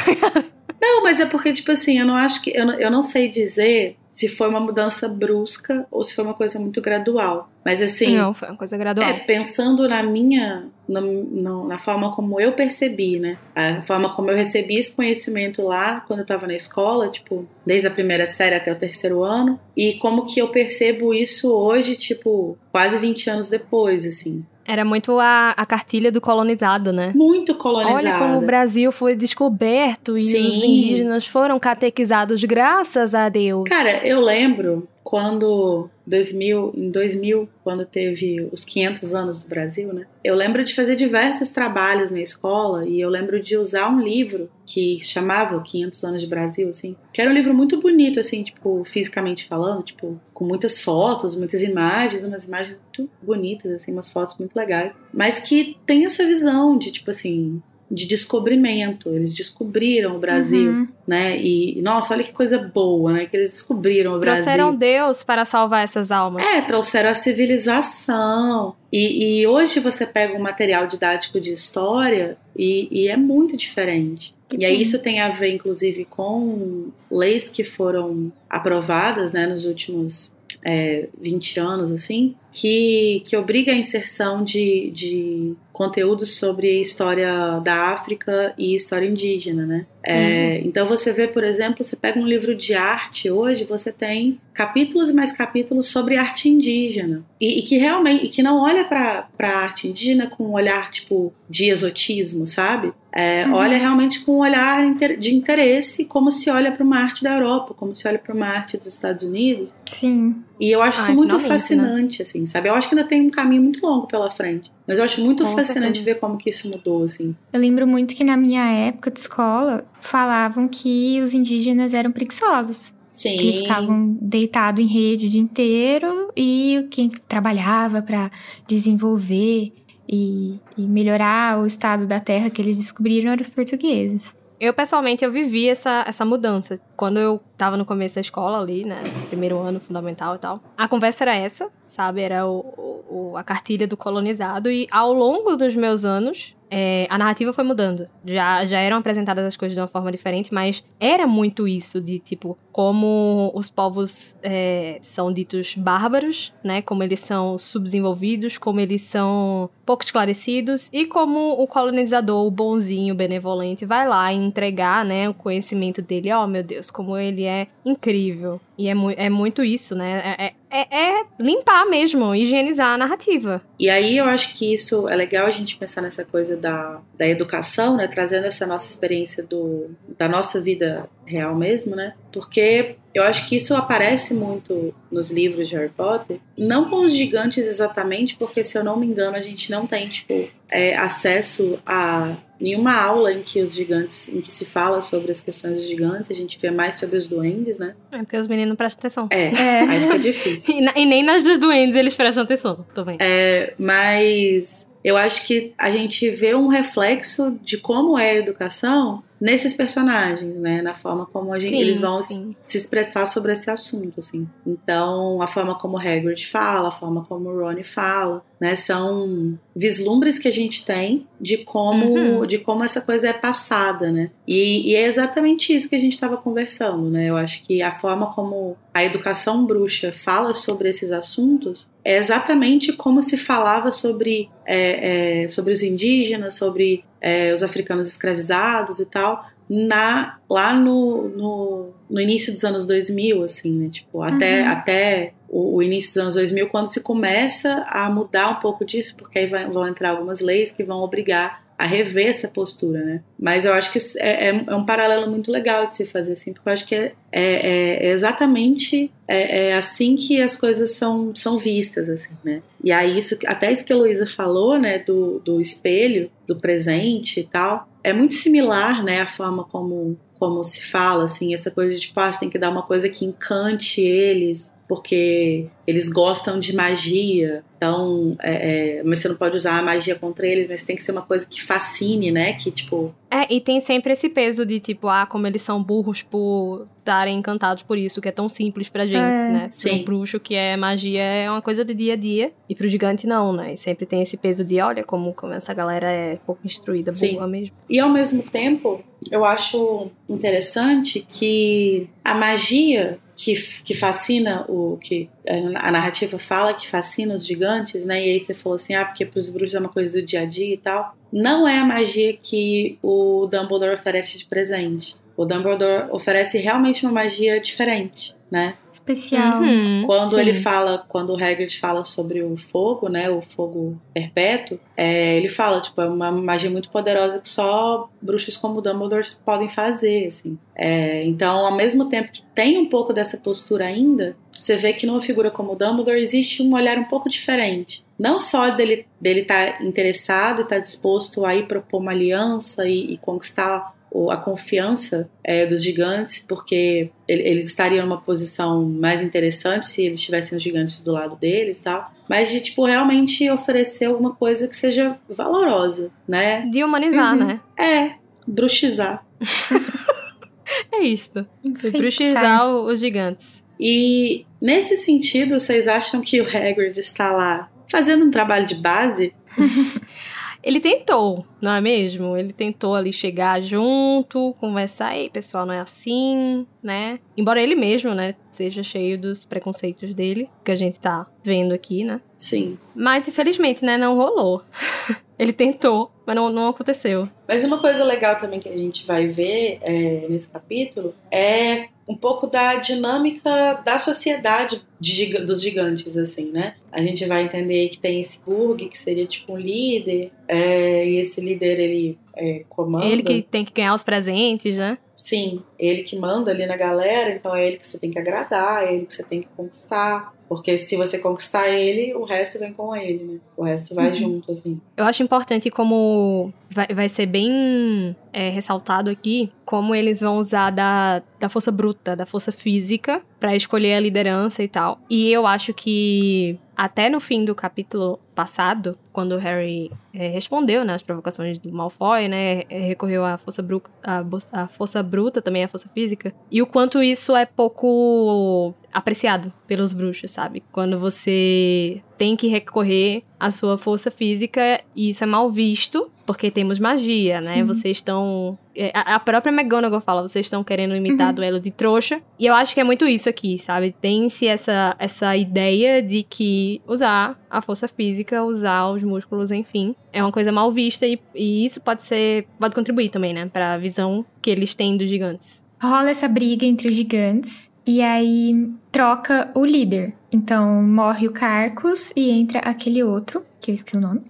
Não, mas é porque, tipo assim, eu não acho que. Eu não, eu não sei dizer se foi uma mudança brusca ou se foi uma coisa muito gradual. Mas assim. Não, foi uma coisa gradual. É, pensando na minha. Na, na, forma como eu percebi, né? A forma como eu recebi esse conhecimento lá quando eu tava na escola, tipo, desde a primeira série até o terceiro ano. E como que eu percebo isso hoje, tipo, quase 20 anos depois, assim. Era muito a, a cartilha do colonizado, né? Muito colonizado. Olha como o Brasil foi descoberto e Sim. os indígenas foram catequizados graças a Deus. Cara, eu lembro quando 2000, em 2000, quando teve os 500 anos do Brasil, né? Eu lembro de fazer diversos trabalhos na escola e eu lembro de usar um livro que chamava 500 anos de Brasil, assim, que era um livro muito bonito, assim, tipo, fisicamente falando, tipo, com muitas fotos, muitas imagens, umas imagens muito bonitas, assim, umas fotos muito legais, mas que tem essa visão de, tipo assim, de descobrimento. Eles descobriram o Brasil, Uhum. né? E, nossa, olha que coisa boa, né? Que eles descobriram o Trouxeram Brasil. Deus para salvar essas almas. É, trouxeram a civilização. E, e hoje você pega um material didático de história e, e é muito diferente. E aí isso tem a ver, inclusive, com leis que foram aprovadas né, nos últimos é, 20 anos, assim, que, que obriga a inserção de, de conteúdos sobre história da África e história indígena, né? É, Então você vê, por exemplo, você pega um livro de arte hoje, você tem capítulos e mais capítulos sobre arte indígena e, e que realmente, e que não olha para a arte indígena com um olhar tipo de exotismo, sabe? É, Uhum. Olha realmente com um olhar de interesse, como se olha para uma arte da Europa, como se olha para uma arte dos Estados Unidos. Sim. E eu acho Ah, isso muito finalmente, fascinante, assim, sabe? Eu acho que ainda tem um caminho muito longo pela frente. Mas eu acho muito Com fascinante certeza. ver como que isso mudou, assim. Eu lembro muito que na minha época de escola falavam que os indígenas eram preguiçosos. Sim. Que eles ficavam deitados em rede o dia inteiro e quem trabalhava para desenvolver e, e melhorar o estado da terra que eles descobriram eram os portugueses. Eu, pessoalmente, eu vivi essa, essa mudança. Quando eu tava no começo da escola ali, né? Primeiro ano fundamental e tal. A conversa era essa, sabe? Era o, o- a cartilha do colonizado. E ao longo dos meus anos, é, a narrativa foi mudando. Já, já eram apresentadas as coisas de uma forma diferente, mas era muito isso de tipo como os povos é, são ditos bárbaros, né? Como eles são subdesenvolvidos, como eles são pouco esclarecidos e como o colonizador, o bonzinho, benevolente, vai lá entregar, né, o conhecimento dele. Oh, meu Deus, como ele é incrível. E é, mu é muito isso, né? É, é, é, limpar mesmo, higienizar a narrativa. E aí eu acho que isso é legal a gente pensar nessa coisa da, da educação, né? Trazendo essa nossa experiência do, da nossa vida real mesmo, né? Porque eu acho que isso aparece muito nos livros de Harry Potter, não com os gigantes exatamente, porque se eu não me engano a gente não tem tipo é, acesso a nenhuma aula em que os gigantes, em que se fala sobre as questões dos gigantes, a gente vê mais sobre os duendes, né? É porque os meninos prestam atenção. É, é. aí fica difícil. e, na, e, nem nas dos duendes eles prestam atenção também. É, mas eu acho que a gente vê um reflexo de como é a educação nesses personagens, né? Na forma como gente, sim, eles vão sim. se expressar sobre esse assunto, assim. Então, a forma como Hagrid fala, a forma como Ron fala, né? São vislumbres que a gente tem de como, uhum. de como essa coisa é passada, né? E, e é exatamente isso que a gente estava conversando, né? Eu acho que a forma como a educação bruxa fala sobre esses assuntos é exatamente como se falava sobre, é, é, sobre os indígenas, sobre é, os africanos escravizados e tal, na, lá no, no, no, início dos anos 2000, assim, né? Tipo, até, uhum. até o, o, início dos anos 2000, quando se começa a mudar um pouco disso, porque aí vai, vão entrar algumas leis que vão obrigar a rever essa postura, né? Mas eu acho que é, é, é, um paralelo muito legal de se fazer assim, porque eu acho que é, é, é exatamente é, assim que as coisas são, são vistas, assim, né? E aí isso, até isso que a Luísa falou, né, do, do espelho, do presente e tal, é muito similar, né, a forma como como se fala, assim, essa coisa de tipo, ah, tem que dar uma coisa que encante eles, porque eles gostam de magia, então, é, é, mas você não pode usar a magia contra eles, mas tem que ser uma coisa que fascine, né? Que, tipo. É, e tem sempre esse peso de, tipo, ah, como eles são burros por estarem encantados por isso, que é tão simples pra gente, é, né? Sim. Um bruxo que é magia é uma coisa do dia a dia, e pro gigante não, né? E sempre tem esse peso de, olha como, como essa galera é pouco instruída, burra mesmo. E ao mesmo tempo, eu acho interessante que a magia que, que fascina o que a narrativa fala que fascina os gigantes, né? E aí você falou assim, ah, porque para os bruxos é uma coisa do dia a dia e tal. Não é a magia que o Dumbledore oferece de presente. O Dumbledore oferece realmente uma magia diferente, né? Especial. Uhum, quando sim. ele fala, quando o Hagrid fala sobre o fogo, né, o fogo perpétuo, é, ele fala, tipo, é uma magia muito poderosa que só bruxos como o Dumbledore podem fazer, assim. É, então, ao mesmo tempo que tem um pouco dessa postura ainda, você vê que numa figura como o Dumbledore existe um olhar um pouco diferente. Não só dele dele estar tá interessado e estar tá disposto a ir propor uma aliança e, e conquistar a confiança é, dos gigantes, porque eles estariam numa posição mais interessante se eles tivessem os gigantes do lado deles e tal. Mas de, tipo, realmente oferecer alguma coisa que seja valorosa, né? De humanizar, uhum. né? É, bruxizar. é isto. Bruxizar os gigantes. E nesse sentido, vocês acham que o Hagrid está lá fazendo um trabalho de base? Ele tentou, não é mesmo? Ele tentou ali chegar junto, conversar, ei, pessoal, não é assim, né? Embora ele mesmo, né, seja cheio dos preconceitos dele, que a gente tá vendo aqui, né? Sim. Mas infelizmente, né, não rolou. ele tentou, mas não, não aconteceu. Mas uma coisa legal também que a gente vai ver é, nesse capítulo é um pouco da dinâmica da sociedade de, dos gigantes, assim, né? A gente vai entender que tem esse Burg, que seria tipo um líder, é, e esse líder, ele é, comanda... Ele que tem que ganhar os presentes, né? Sim, ele que manda ali na galera, então é ele que você tem que agradar, é ele que você tem que conquistar. Porque se você conquistar ele, o resto vem com ele, né? O resto vai uhum. junto, assim. Eu acho importante como vai, vai ser bem é, ressaltado aqui, como eles vão usar da, da força bruta, da força física, para escolher a liderança e tal. E eu acho que até no fim do capítulo passado, quando Harry é, respondeu, né, as provocações do Malfoy, né, é, recorreu à força, bruta, à, à força bruta, também à força física, e o quanto isso é pouco apreciado pelos bruxos, sabe? Quando você tem que recorrer à sua força física e isso é mal visto, porque temos magia, né? Sim. Vocês estão. É, a própria McGonagall fala, vocês estão querendo imitar uhum. duelo de trouxa. E eu acho que é muito isso aqui, sabe? Tem-se essa, essa ideia de que usar a força física, usar os músculos, enfim, é uma coisa mal vista e, e isso pode ser. pode contribuir também, né? Pra visão que eles têm dos gigantes. Rola essa briga entre os gigantes. E aí troca o líder. Então morre o Carcos e entra aquele outro, que eu esqueci o nome.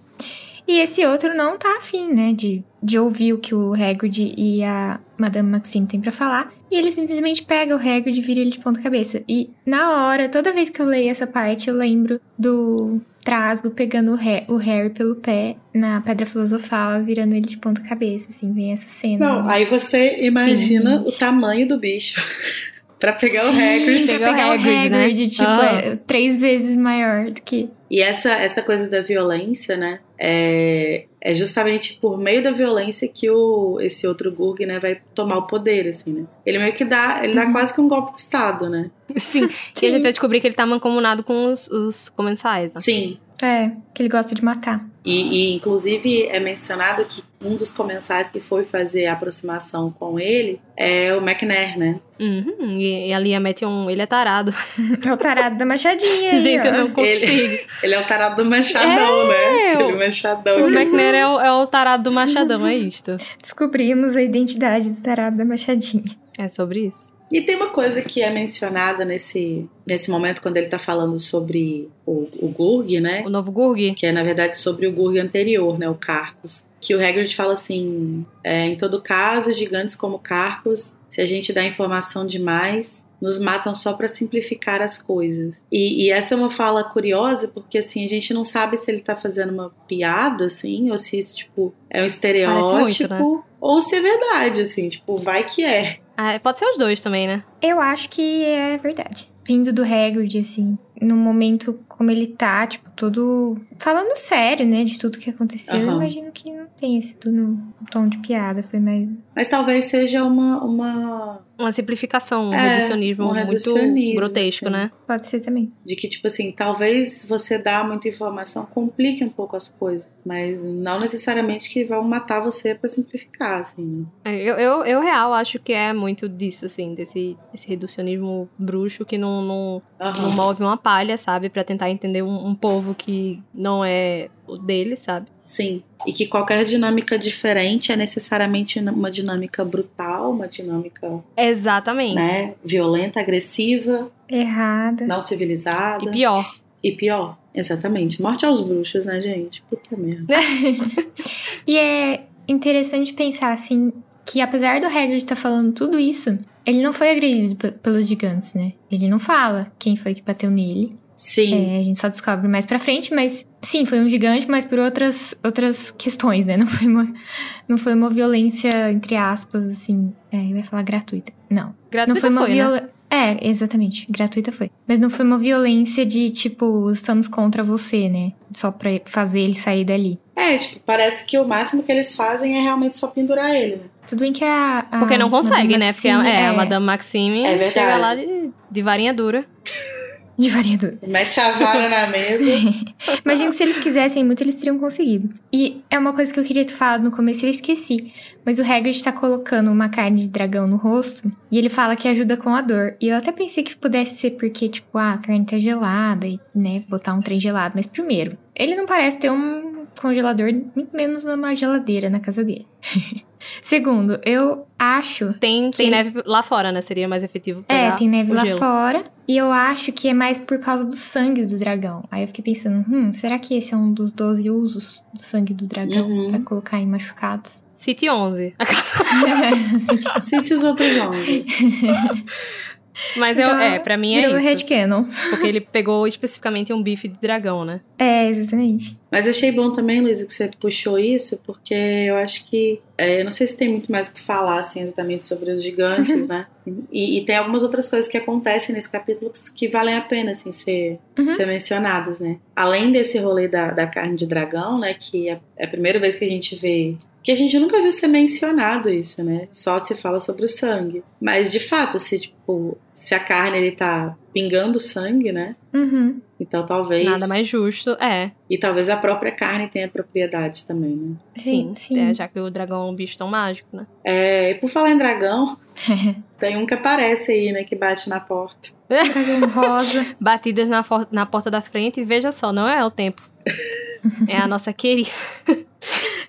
E esse outro não tá afim, né, de, de ouvir o que o Hagrid e a Madame Maxime têm para falar. E ele simplesmente pega o Hagrid e vira ele de ponta cabeça. E na hora, toda vez que eu leio essa parte, eu lembro do Trasgo pegando o, Harry, o Harry pelo pé na Pedra Filosofal, virando ele de ponta cabeça, assim, vem essa cena. Não, aí você imagina Sim, o tamanho do bicho. pra pegar Sim, o Hagrid. Pegar, pegar o Hagrid, né? tipo, ah. é três vezes maior do que... E essa, essa coisa da violência, né? É, é justamente por meio da violência que o, esse outro Gurg, né, vai tomar o poder, assim, né? Ele meio que dá, ele dá uhum. quase que um golpe de Estado, né? Sim. Sim. E a gente vai descobrir que ele tá mancomunado com os, os comensais, né? Sim. É, que ele gosta de matar. E, e, inclusive é mencionado que um dos comensais que foi fazer a aproximação com ele é o McNair, né? Uhum, e, e a Lia mete um. Ele é tarado. É o tarado da machadinha. Gente, eu não consigo. Ele, ele, é o tarado do machadão, é, né? Aquele machadão. O McNair é o, é o tarado do machadão, é isto. Descobrimos a identidade do tarado da machadinha. É sobre isso. E tem uma coisa que é mencionada nesse, nesse momento, quando ele tá falando sobre o, o Gurg, né? O novo Gurg. Que é, na verdade, sobre o Gurg anterior, né? O Carcos. Que o Hagrid fala assim, é, em todo caso, gigantes como Carcos, se a gente dá informação demais, nos matam só para simplificar as coisas. E, e, essa é uma fala curiosa, porque assim, a gente não sabe se ele tá fazendo uma piada, assim, ou se isso, tipo, é um estereótipo, muito, né? ou se é verdade, assim, tipo, vai que é. Ah, pode ser os dois também, né? Eu acho que é verdade. Vindo do Hagrid, assim, no momento como ele tá, tipo, todo falando sério, né, de tudo que aconteceu, uhum. eu imagino que não tenha sido no tom de piada, foi mais. Mas talvez seja uma. Uma, uma simplificação, um, é, reducionismo, um reducionismo muito grotesco, assim. né? Pode ser também. De que, tipo assim, talvez você dar muita informação complique um pouco as coisas, mas não necessariamente que vão matar você para simplificar, assim. Né? É, eu, eu, eu, real, acho que é muito disso, assim, desse, desse reducionismo bruxo que não, não, uhum. não move uma palha, sabe? para tentar entender um, um povo que não é o dele, sabe? Sim. E que qualquer dinâmica diferente é necessariamente uma dinâmica brutal, uma dinâmica. Exatamente. Né? Violenta, agressiva. Errada. Não civilizada. E pior. E pior. Exatamente. Morte aos bruxos, né, gente? Puta merda. e é interessante pensar, assim, que apesar do Hagrid estar falando tudo isso, ele não foi agredido pelos gigantes, né? Ele não fala quem foi que bateu nele. Sim. É, a gente só descobre mais pra frente, mas sim, foi um gigante, mas por outras, outras questões, né? Não foi uma, não foi uma violência, entre aspas, assim. É, eu ia falar gratuita. Não. Gratuita não foi uma foi, né? É, exatamente. Gratuita foi. Mas não foi uma violência de, tipo, estamos contra você, né? Só pra fazer ele sair dali. É, tipo, parece que o máximo que eles fazem é realmente só pendurar ele, né? Tudo bem que a. a Porque não consegue, né? Porque a, é, é, a Madame Maxime é chega lá de, de varinha dura. De variador. Mete a vara na mesa. Imagina que se eles quisessem muito, eles teriam conseguido. E é uma coisa que eu queria ter falado no começo e eu esqueci. Mas o Hagrid tá colocando uma carne de dragão no rosto e ele fala que ajuda com a dor. E eu até pensei que pudesse ser porque, tipo, ah, a carne tá gelada e, né, botar um trem gelado. Mas primeiro, ele não parece ter um congelador, muito menos uma geladeira na casa dele. Segundo, eu acho. Tem, que... tem neve lá fora, né? Seria mais efetivo. É, tem neve lá gelo. fora. E eu acho que é mais por causa dos sangues do dragão. Aí eu fiquei pensando, hum, será que esse é um dos 12 usos do sangue do dragão uhum. pra colocar em machucados? City 11. City os outros 11. Mas eu, Então, é, pra mim é isso. headcanon. Porque ele pegou especificamente um bife de dragão, né? É, exatamente. Mas achei bom também, Luísa, que você puxou isso, porque eu acho que. é, eu não sei se tem muito mais o que falar, assim, exatamente sobre os gigantes, né? E, e tem algumas outras coisas que acontecem nesse capítulo que valem a pena, assim, ser, Uhum. ser mencionadas, né? Além desse rolê da, da carne de dragão, né? Que é, é a primeira vez que a gente vê. Que a gente nunca viu ser mencionado isso, né? Só se fala sobre o sangue. Mas, de fato, se, tipo, se a carne ele tá pingando sangue, né? Uhum. Então talvez. Nada mais justo. É, E talvez a própria carne tenha propriedades também, né? sim. Sim, sim. É, já que o dragão é um bicho tão mágico, né? É, e por falar em dragão, tem um que aparece aí, né? Que bate na porta. Dragão rosa. Batidas na, na porta da frente, e veja só, não é o tempo. É a nossa querida.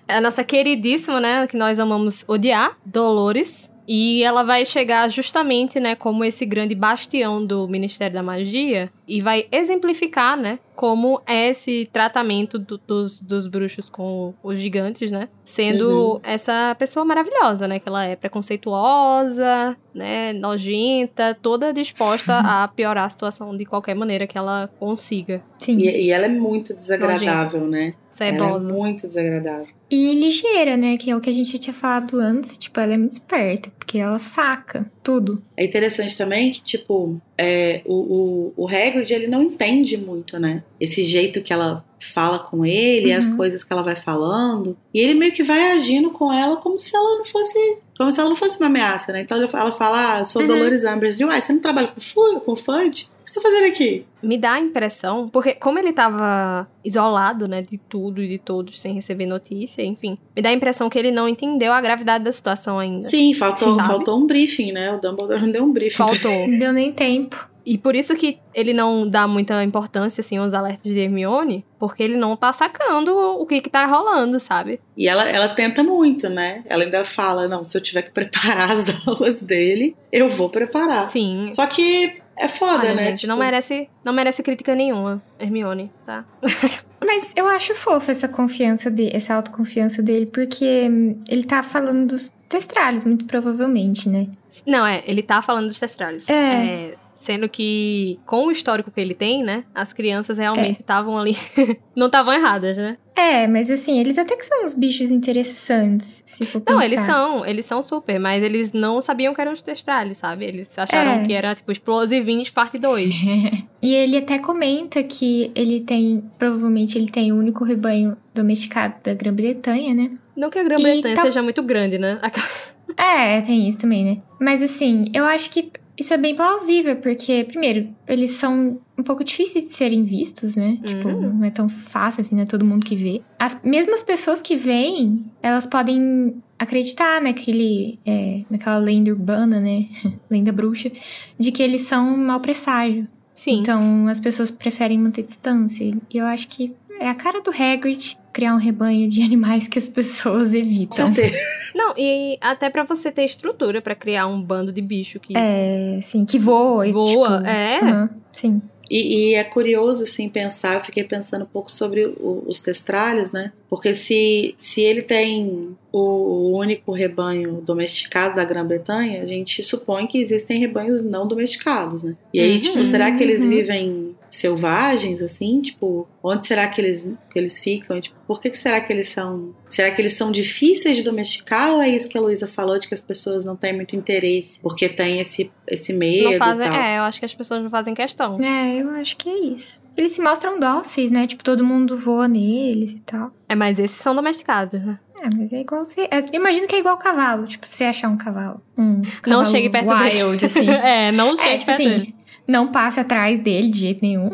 É a nossa queridíssima, né? Que nós amamos odiar, Dolores. E ela vai chegar justamente, né, como esse grande bastião do Ministério da Magia e vai exemplificar, né, como é esse tratamento do- dos, dos bruxos com os gigantes, né, sendo essa pessoa maravilhosa, né, que ela é preconceituosa, né, nojenta, toda disposta a piorar a situação de qualquer maneira que ela consiga. Sim. E, e ela é muito desagradável, né? Ela é Sedosa. muito desagradável. E ligeira, né? Que é o que a gente tinha falado antes. Tipo, ela é muito esperta, porque ela saca tudo. É interessante também que, tipo, é, o, o, o Hagrid, ele não entende muito, né? Esse jeito que ela fala com ele, as Uhum. coisas que ela vai falando. E ele meio que vai agindo com ela como se ela não fosse... Como se ela não fosse uma ameaça, né? Então ela fala, ah, eu sou Uhum. Dolores Umbridge. Uai, você não trabalha com, com Fudge? O que você tá fazendo aqui? Me dá a impressão, porque como ele tava isolado, né, de tudo e de todos, sem receber notícia, enfim, me dá a impressão que ele não entendeu a gravidade da situação ainda. Sim, faltou, faltou um briefing, né? O Dumbledore não deu um briefing. Faltou. Não deu nem tempo. E por isso que ele não dá muita importância, assim, aos alertas de Hermione, porque ele não tá sacando o que que tá rolando, sabe? E ela, ela tenta muito, né? Ela ainda fala, não, se eu tiver que preparar as aulas dele, eu vou preparar. Sim. Só que é foda, Olha, né? gente, Tipo, não merece, não merece crítica nenhuma, Hermione, tá? Mas eu acho fofa essa confiança dele, essa autoconfiança dele, porque hum, ele tá falando dos testralhos, muito provavelmente, né? Não, é, ele tá falando dos testralhos. É. sendo que, com o histórico que ele tem, né, as crianças realmente É. estavam ali, não estavam erradas, né? É, mas assim, eles até que são uns bichos interessantes, se for Não, pensar. eles são, eles são super, mas eles não sabiam que eram os testralhos, sabe? Eles acharam É. que era, tipo, explosivinhos parte 2. E ele até comenta que ele tem, provavelmente ele tem o único rebanho domesticado da Grã-Bretanha, né? Não que a Grã-Bretanha tá- seja muito grande, né? É, tem isso também, né? Mas assim, eu acho que isso é bem plausível, porque, primeiro, eles são um pouco difíceis de serem vistos, né? Tipo, Uhum. não é tão fácil assim, não é todo mundo que vê. As mesmas pessoas que veem, elas podem acreditar naquele, é, naquela lenda urbana, né? lenda bruxa, de que eles são um mau presságio. Sim. Então, as pessoas preferem manter distância. E eu acho que é a cara do Hagrid criar um rebanho de animais que as pessoas evitam. Não, e até pra você ter estrutura pra criar um bando de bicho que É, sim, que voa. e, voa, tipo, é. aham, sim. E, e é curioso, assim, pensar, eu fiquei pensando um pouco sobre o- os testralhos, né? Porque se, se ele tem o, o único rebanho domesticado da Grã-Bretanha, a gente supõe que existem rebanhos não domesticados, né? E aí, Uhum, tipo, será que eles uhum. vivem selvagens, assim? Tipo, onde será que eles, que eles ficam? Tipo, por que, que será que eles são... Será que eles são difíceis de domesticar ou é isso que a Luísa falou, de que as pessoas não têm muito interesse? Porque tem esse, esse medo Não fazem, e tal. é, eu acho que as pessoas não fazem questão. É, eu acho que é isso. Eles se mostram dóceis, né? Tipo, todo mundo voa neles e tal. É, mas esses são domesticados, né? É, mas é igual você. é, imagino que é igual cavalo. Tipo, você achar um cavalo. Um Não cavalo chegue perto wild, dele. assim. é, não é, chegue tipo perto assim, dele. Não passe atrás dele de jeito nenhum.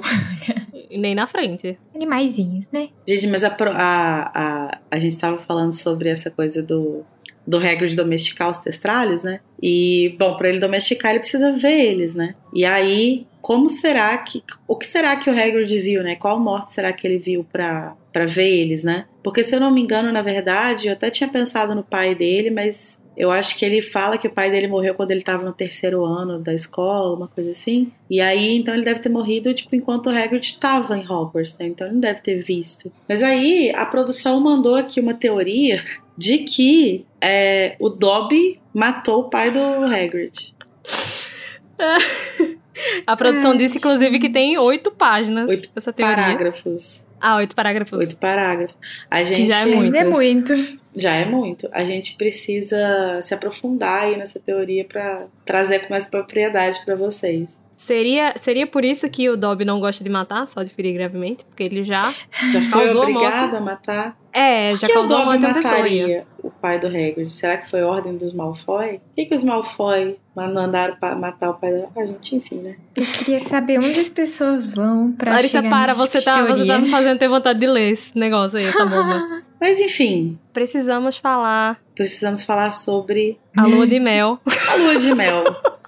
Nem na frente. Animaizinhos, né? Gente, mas a, pro- a, a, a gente estava falando sobre essa coisa do, do Hagrid domesticar os testralhos, né? E, bom, para ele domesticar, ele precisa ver eles, né? E aí, como será que. O que será que o Hagrid viu, né? Qual morte será que ele viu pra, pra ver eles, né? Porque, se eu não me engano, na verdade, eu até tinha pensado no pai dele, mas eu acho que ele fala que o pai dele morreu quando ele estava no terceiro ano da escola, uma coisa assim. E aí, então ele deve ter morrido, tipo, enquanto o Hagrid estava em Hogwarts, né? Então ele não deve ter visto. Mas aí, a produção mandou aqui uma teoria de que é, o Dobby matou o pai do Hagrid. A produção disse, inclusive, que tem oito páginas Oito essa teoria. Parágrafos. Ah, oito parágrafos. Oito parágrafos. A gente já é muito. É muito. Já é muito. A gente precisa se aprofundar aí nessa teoria para trazer com mais propriedade para vocês. Seria, seria por isso que o Dobby não gosta de matar, só de ferir gravemente, porque ele já. Já foi Causou a obrigado morte. a matar? É, já que causou a morte a pessoa. mataria o pai do Hagrid? Será que foi ordem dos Malfoy? Por que, que os Malfoy mandaram pra matar o pai do A gente, enfim, né? Eu queria saber onde as pessoas vão pra Larissa, chegar para, você tipo tá, você tá me fazendo ter vontade de ler esse negócio aí, essa bomba. Mas enfim, Precisamos falar precisamos falar sobre a lua de mel. a lua de mel.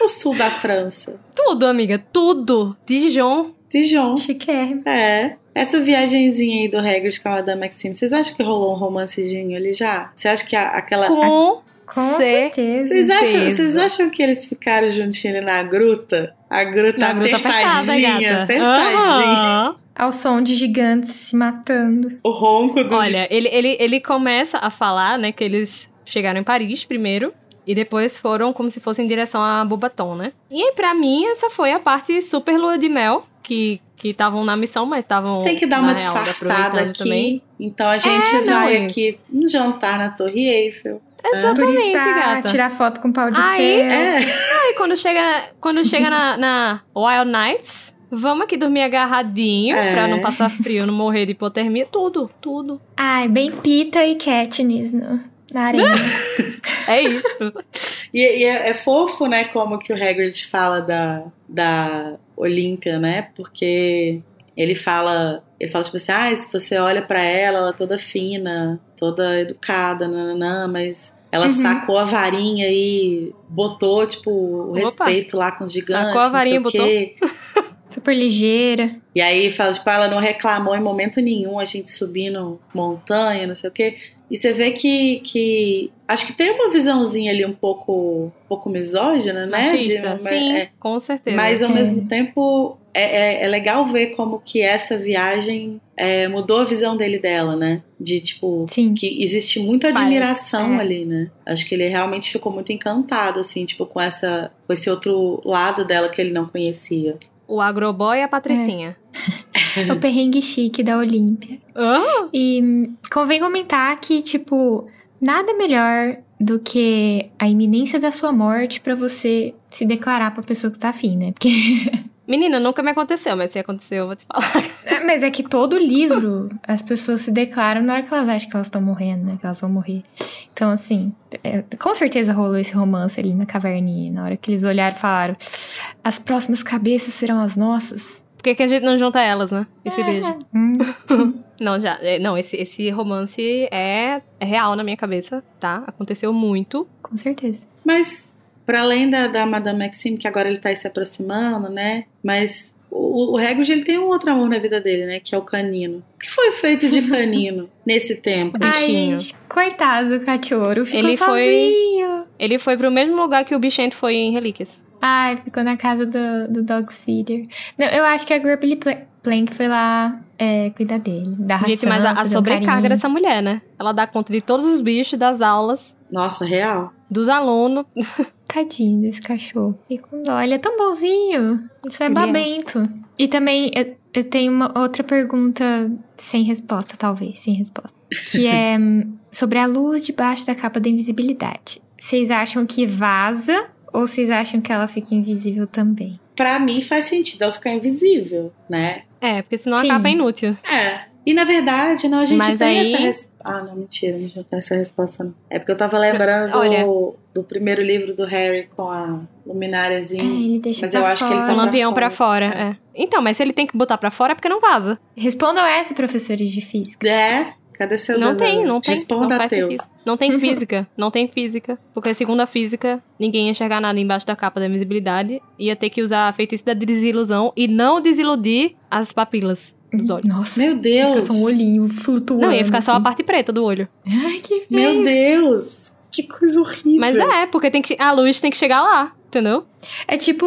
o sul da França. Tudo, amiga, tudo. Dijon. Dijon. Chiquérrimo. É. Essa viagenzinha aí do Hagrid com a Madame Maxime, vocês acham que rolou um romancezinho ali já? Você acha que a- aquela... Com, Com certeza. Vocês acham, vocês acham que eles ficaram juntinhos na gruta? A gruta Na apertada, apertadinha, apertadinha. Aham. Ao som de gigantes se matando. O ronco dos... Olha, ele, ele, ele começa a falar, né, que eles chegaram em Paris primeiro. E depois foram como se fossem em direção a Bobaton, né? E aí, pra mim, essa foi a parte super lua de mel. Que que estavam na missão, mas estavam. Tem que dar uma real, disfarçada aqui. também. Então a gente É, vai é. aqui um jantar na Torre Eiffel. Exatamente, Turistar, gata. tirar foto com pau de Aí, céu. É. Aí quando chega, quando chega na, na Wild Nights, vamos aqui dormir agarradinho É. pra não passar frio, não morrer de hipotermia. Tudo, tudo. Ai, bem Pita e Katniss no, na arena. É isto. E, e é, é fofo, né, como que o Hagrid fala da, da Olímpia, né? Porque ele fala, ele fala tipo assim, ah, se você olha pra ela, ela é toda fina, toda educada, nananã, mas ela Uhum. sacou a varinha e botou, tipo, o Opa. respeito lá com os gigantes. Sacou a varinha e quê. Super ligeira. E aí fala, tipo, ela não reclamou em momento nenhum a gente subindo montanha, não sei o quê. E você vê que, que acho que tem uma visãozinha ali um pouco, um pouco misógina, né? Machista. De- Sim, é, com certeza. mas ao É. mesmo tempo é, é, é legal ver como que essa viagem é, mudou a visão dele dela, né? De tipo Sim. que existe muita Parece, admiração é. ali, né? Acho que ele realmente ficou muito encantado, assim, tipo, com essa com esse outro lado dela que ele não conhecia. O Agroboy e a Patricinha. O perrengue chique da Olímpia. Ah, E hum, convém comentar que, tipo, nada melhor do que a iminência da sua morte pra você se declarar pra pessoa que está afim, né? Porque. Menina, nunca me aconteceu, mas se aconteceu, eu vou te falar. É, Mas é que todo livro as pessoas se declaram na hora que elas acham que elas estão morrendo, né? Que elas vão morrer. Então, assim, é, com certeza rolou esse romance ali na caverninha. Na hora que eles olharam e falaram: as próximas cabeças serão as nossas. Por que, que a gente não junta elas, né? Esse beijo. Hum, Não, já. é, Não, esse, esse romance é, é real na minha cabeça, tá? Aconteceu muito. com certeza. Mas, para além da, da Madame Maxime, que agora ele tá aí se aproximando, né? Mas o, o Hagrid, ele tem um outro amor na vida dele, né? Que é o canino. O que foi feito de canino nesse tempo? Bichinho. Ai, coitado do cachorro. Ficou Ele foi- sozinho. Ele foi pro mesmo lugar que o Bichento foi em Relíquias. Ai, ficou na casa do, do dog sitter. Não, eu acho que a Grumpy Pla- Plank foi lá é, cuidar dele. Dar ração, Gente, mas a, a um sobrecarga carinho. dessa mulher, né? Ela dá conta de todos os bichos, das aulas, Nossa, real. dos alunos. Tadinho desse cachorro. E com dó. Ele é tão bonzinho. Isso é Ele é. babento. E também, eu, eu tenho uma outra pergunta sem resposta, talvez, sem resposta. Que é sobre a luz debaixo da capa da invisibilidade. Vocês acham que vaza ou vocês acham que ela fica invisível também? Pra mim faz sentido ela ficar invisível, né? É, porque senão Sim. a capa é inútil. É. E na verdade, não, a gente Mas tem aí- essa resposta. Ah, não, mentira, a gente não tem essa resposta, não. É porque eu tava lembrando do, Olha. Do primeiro livro do Harry com a lumináriazinha. É, ele deixa Mas pra eu acho que ele fora. tá O pra lampião pra fora. fora, é. Então, mas se ele tem que botar pra fora é porque não vaza. Respondam essa, professores de física. É? Cadê seu Não tem, não tem. Responda, não sentido. Não tem física, não tem física. Porque segundo a física, ninguém ia enxergar nada embaixo da capa da invisibilidade. Ia ter que usar a feitiço da desilusão e não desiludir as papilas dos olhos. Nossa, Meu Deus! só um olhinho flutuando. Não, ia ficar só a assim. parte preta do olho. Ai, que Meu feio. Deus! Que coisa horrível. Mas é, porque tem que, a luz tem que chegar lá, entendeu? É tipo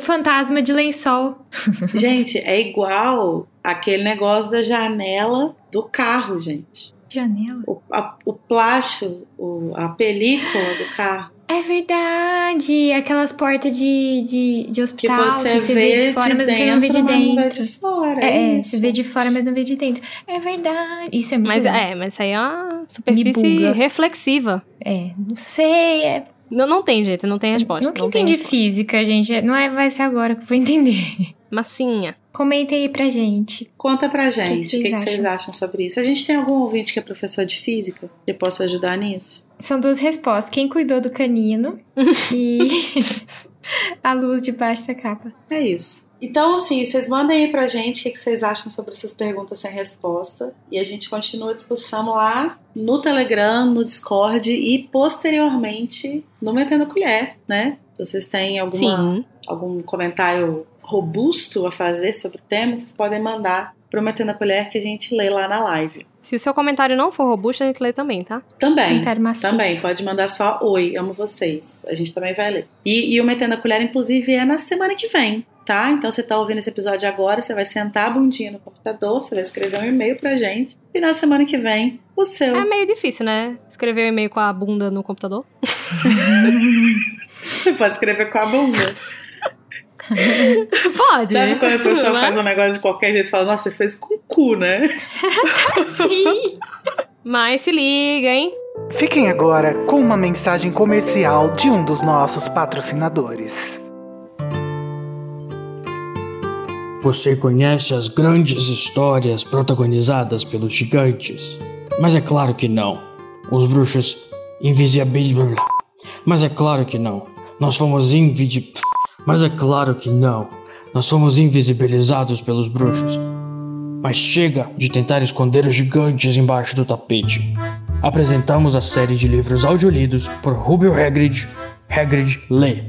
fantasma de lençol. Gente, é igual aquele negócio da janela do carro, gente. Janela. O, a- o plástico, o- a película do carro. É verdade! Aquelas portas de, de, de Que hospital você, vê de fora, de mas dentro, você não vê de não vê dentro. de fora. É, é, você vê de fora, mas não vê de dentro. É verdade. Isso é muito Mas bom. é, mas isso aí é uma superfície reflexiva. É, não sei. É... Não, não tem jeito, não tem resposta. Nunca não entendi física, gente. Não é, vai ser agora que eu vou entender. Massinha. Comentem aí pra gente. Conta pra que gente o vocês que, que vocês acham sobre isso. A gente tem algum ouvinte que é professor de física que possa ajudar nisso? São duas respostas. Quem cuidou do canino e a luz debaixo da capa. É isso. Então, assim, vocês mandem aí pra gente o que, vocês acham sobre essas perguntas sem resposta. E a gente continua a discussão lá no Telegram, no Discord e posteriormente no Metendo Colher, né? Se vocês têm alguma, Sim. algum comentário robusto a fazer sobre o tema, vocês podem mandar pro Metendo a Colher que a gente lê lá na live. Se o seu comentário não for robusto, a gente lê também, tá? Também. Também, pode mandar só oi, amo vocês. A gente também vai ler. E, e o Metendo a Colher, inclusive, é na semana que vem, tá? Então você tá ouvindo esse episódio agora, você vai sentar a bundinha no computador, você vai escrever um e-mail pra gente. E na semana que vem, o seu. É meio difícil, né? Escrever um e-mail com a bunda no computador. Você pode escrever com a bunda. Pode. Sabe quando a pessoa é? faz um negócio de qualquer jeito e fala, nossa, você fez com o cu, né? Sim. Mas se liga, hein? Fiquem agora com uma mensagem comercial de um dos nossos patrocinadores. Você conhece as grandes histórias protagonizadas pelos gigantes? Mas é claro que não. Os bruxos invisibilizados. Mas é claro que não. Nós fomos invidi... Mas é claro que não. Nós fomos invisibilizados pelos bruxos. Mas chega de tentar esconder os gigantes embaixo do tapete. Apresentamos a série de livros audiolidos por Rubio Hagrid, Hagrid Lê.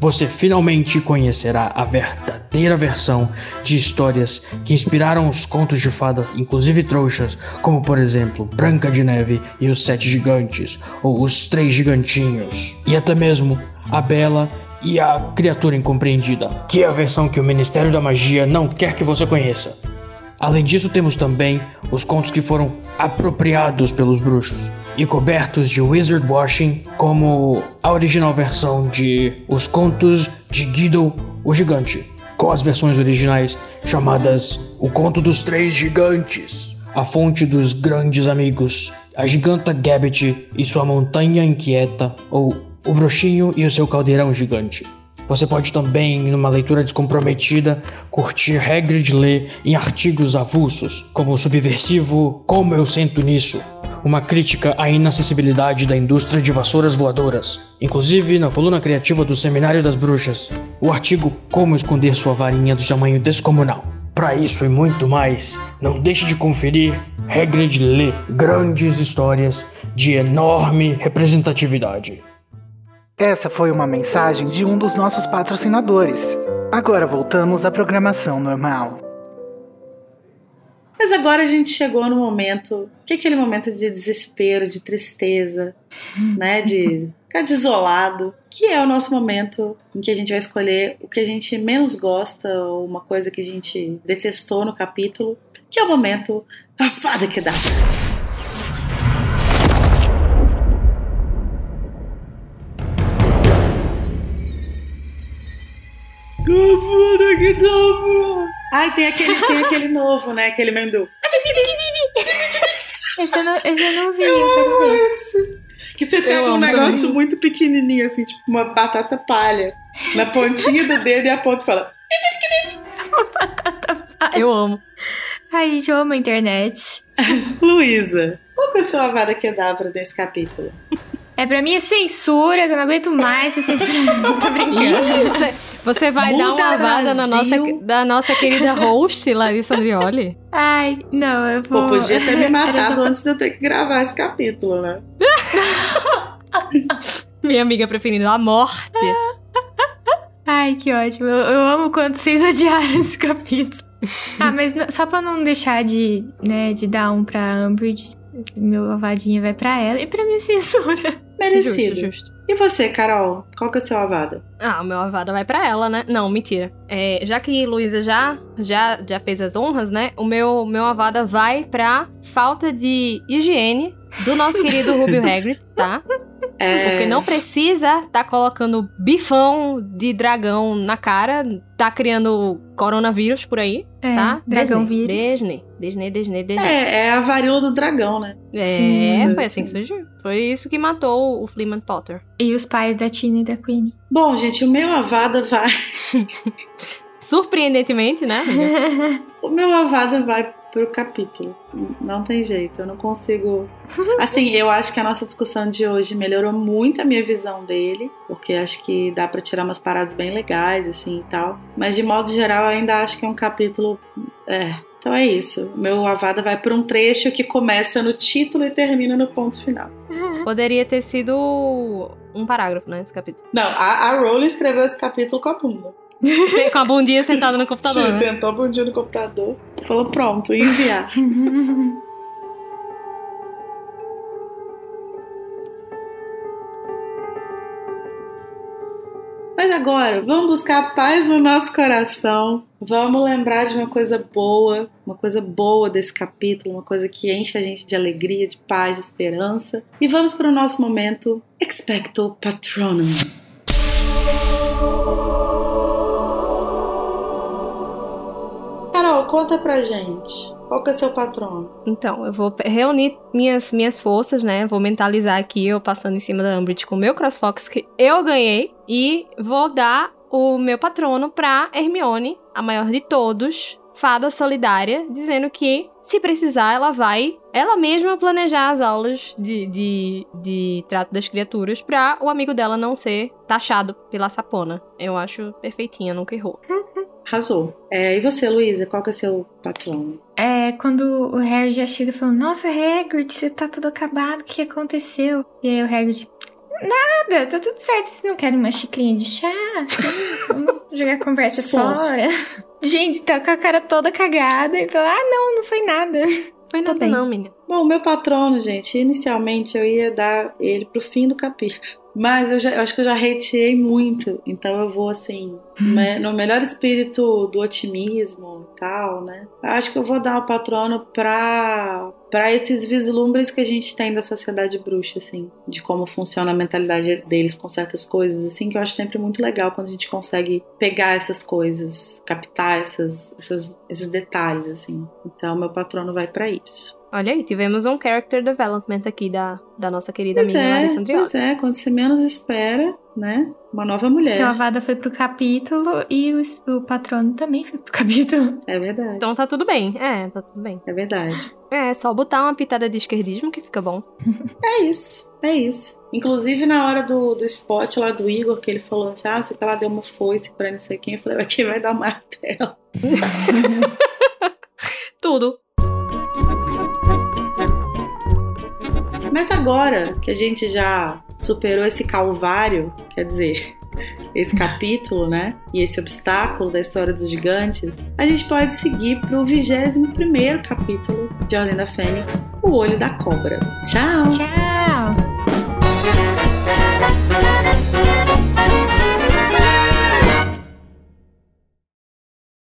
Você finalmente conhecerá a verdadeira versão de histórias que inspiraram os contos de fada, inclusive trouxas, como por exemplo Branca de Neve e os Sete Gigantes, ou Os Três Gigantinhos, e até mesmo A Bela e a Criatura Incompreendida, que é a versão que o Ministério da Magia não quer que você conheça. Além disso, temos também os contos que foram apropriados pelos bruxos e cobertos de wizard washing, como a original versão de Os Contos de Guido o Gigante, com as versões originais chamadas O Conto dos Três Gigantes, A Fonte dos Grandes Amigos, A Giganta Gabbit e Sua Montanha Inquieta, ou O Bruxinho e o Seu Caldeirão Gigante. Você pode também, numa leitura descomprometida, curtir Hagrid lê em artigos avulsos, como o subversivo Como Eu Sento Nisso, uma crítica à inacessibilidade da indústria de vassouras voadoras. Inclusive, na coluna criativa do Seminário das Bruxas, o artigo Como Esconder Sua Varinha do Tamanho Descomunal. Para isso e muito mais, não deixe de conferir Hagrid lê grandes histórias de enorme representatividade. Essa foi uma mensagem de um dos nossos patrocinadores. Agora voltamos à programação normal. Mas agora a gente chegou no momento, que é aquele momento de desespero, de tristeza, né, de ficar desolado, que é o nosso momento em que a gente vai escolher o que a gente menos gosta ou uma coisa que a gente detestou no capítulo, que é o momento da fada que dá. Fada que dá. Ai, tem aquele, tem aquele novo, né? Aquele menu. Esse eu não, esse eu não vi, eu quero ver. Que você pega um negócio também. muito pequenininho, assim, tipo uma batata palha, na pontinha do dedo e aponta e fala: Eu amo. Ai, gente, eu amo a internet. Luísa, qual que é o seu avada kedavra desse capítulo? É pra mim é censura, que eu não aguento mais essa censura. Tô brincando. Você, você vai dar Muda uma lavada na nossa, da nossa querida host, Larissa Andrioli. Ai, não, eu Pô, vou. podia ter me matado pra- antes de eu ter que gravar esse capítulo, né? Minha amiga preferida, a morte. Ai, que ótimo. Eu, eu amo quando vocês odiaram esse capítulo. ah, mas só pra não deixar de, né, de dar um pra Umbridge, meu avadinha vai pra ela e pra minha censura. Merecido. Justo, justo. E você, Carol? Qual que é o seu avada? Ah, o meu avada vai pra ela, né? Não, mentira. É, já que Luísa já, já, já fez as honras, né? O meu, meu avada vai pra falta de higiene do nosso querido Rubio Hagrid, tá? É, Porque não precisa tá colocando bifão de dragão na cara, tá criando coronavírus por aí, É, tá? dragão Disney, vírus. Disney, Disney, Disney, Disney. é, é a varíola do dragão, né? É, Sim. foi assim que surgiu. Foi isso que matou o Fleeman Potter. E os pais da Tina e da Queen. Bom, gente, o meu Avada vai. Surpreendentemente, né? O meu Avada vai pro capítulo. Não tem jeito, eu não consigo. Assim, eu acho que a nossa discussão de hoje melhorou muito a minha visão dele, porque acho que dá pra tirar umas paradas bem legais, assim e tal. Mas de modo geral, eu ainda acho que é um capítulo. É. Então é isso. Meu Avada vai pra um trecho que começa no título e termina no ponto final. Poderia ter sido um parágrafo, né? Esse capítulo. Não, a, a Rowling escreveu esse capítulo com a bunda. Com a bundinha sentada no computador, né? Sentou a bundinha no computador, falou pronto, enviar. Mas agora, vamos buscar paz no nosso coração. Vamos lembrar de uma coisa boa, uma coisa boa desse capítulo, uma coisa que enche a gente de alegria, de paz, de esperança. E vamos para o nosso momento Expecto Patronum. Conta pra gente. Qual que é seu patrono? Então, eu vou reunir minhas, minhas forças, né? Vou mentalizar aqui, eu passando em cima da Umbridge com o meu CrossFox que eu ganhei. E vou dar o meu patrono pra Hermione, a maior de todos, fada solidária, dizendo que, se precisar, ela vai, ela mesma, planejar as aulas de, de, de trato das criaturas pra o amigo dela não ser taxado pela sapona. Eu acho perfeitinha, nunca errou. Arrasou. É, e você, Luísa, qual que é seu patrono? É quando o Harry já chega falando, nossa, Hagrid, você tá tudo acabado, o que aconteceu? E aí o Hagrid, nada, tá tudo certo, vocês não querem uma xicrinha de chá? Vamos jogar a conversa fora? Gente, tá com a cara toda cagada e fala, ah, não, não foi nada. Foi nada não, menina. Bom, o meu patrono, gente, inicialmente eu ia dar ele pro fim do capítulo. Mas eu, já, eu acho que eu já hateei muito, então eu vou assim, me- no melhor espírito do otimismo e tal, né? Eu acho que eu vou dar o patrono pra, pra esses vislumbres que a gente tem da sociedade bruxa, assim, de como funciona a mentalidade deles com certas coisas, assim, que eu acho sempre muito legal quando a gente consegue pegar essas coisas, captar essas, essas, esses detalhes, assim. Então, meu patrono vai pra isso. Olha aí, tivemos um character development aqui da, da nossa querida Pois amiga é, Larissa pois é, quando você menos espera, né? Uma nova mulher. Seu Avada foi pro capítulo e o, o patrono também foi pro capítulo. É verdade, Então tá tudo bem. É, tá tudo bem. é verdade. É, só botar uma pitada de esquerdismo que fica bom. É isso, é isso. Inclusive na hora do, do spot lá do Igor, que ele falou assim, ah, se ela deu uma foice pra não sei quem, eu falei, "Mas quem vai dar martelo? Tudo. Mas agora que a gente já superou esse calvário, quer dizer, esse capítulo, né? E esse obstáculo da história dos gigantes, a gente pode seguir para o 21 capítulo de Ordem da Fênix, O Olho da Cobra. Tchau! Tchau!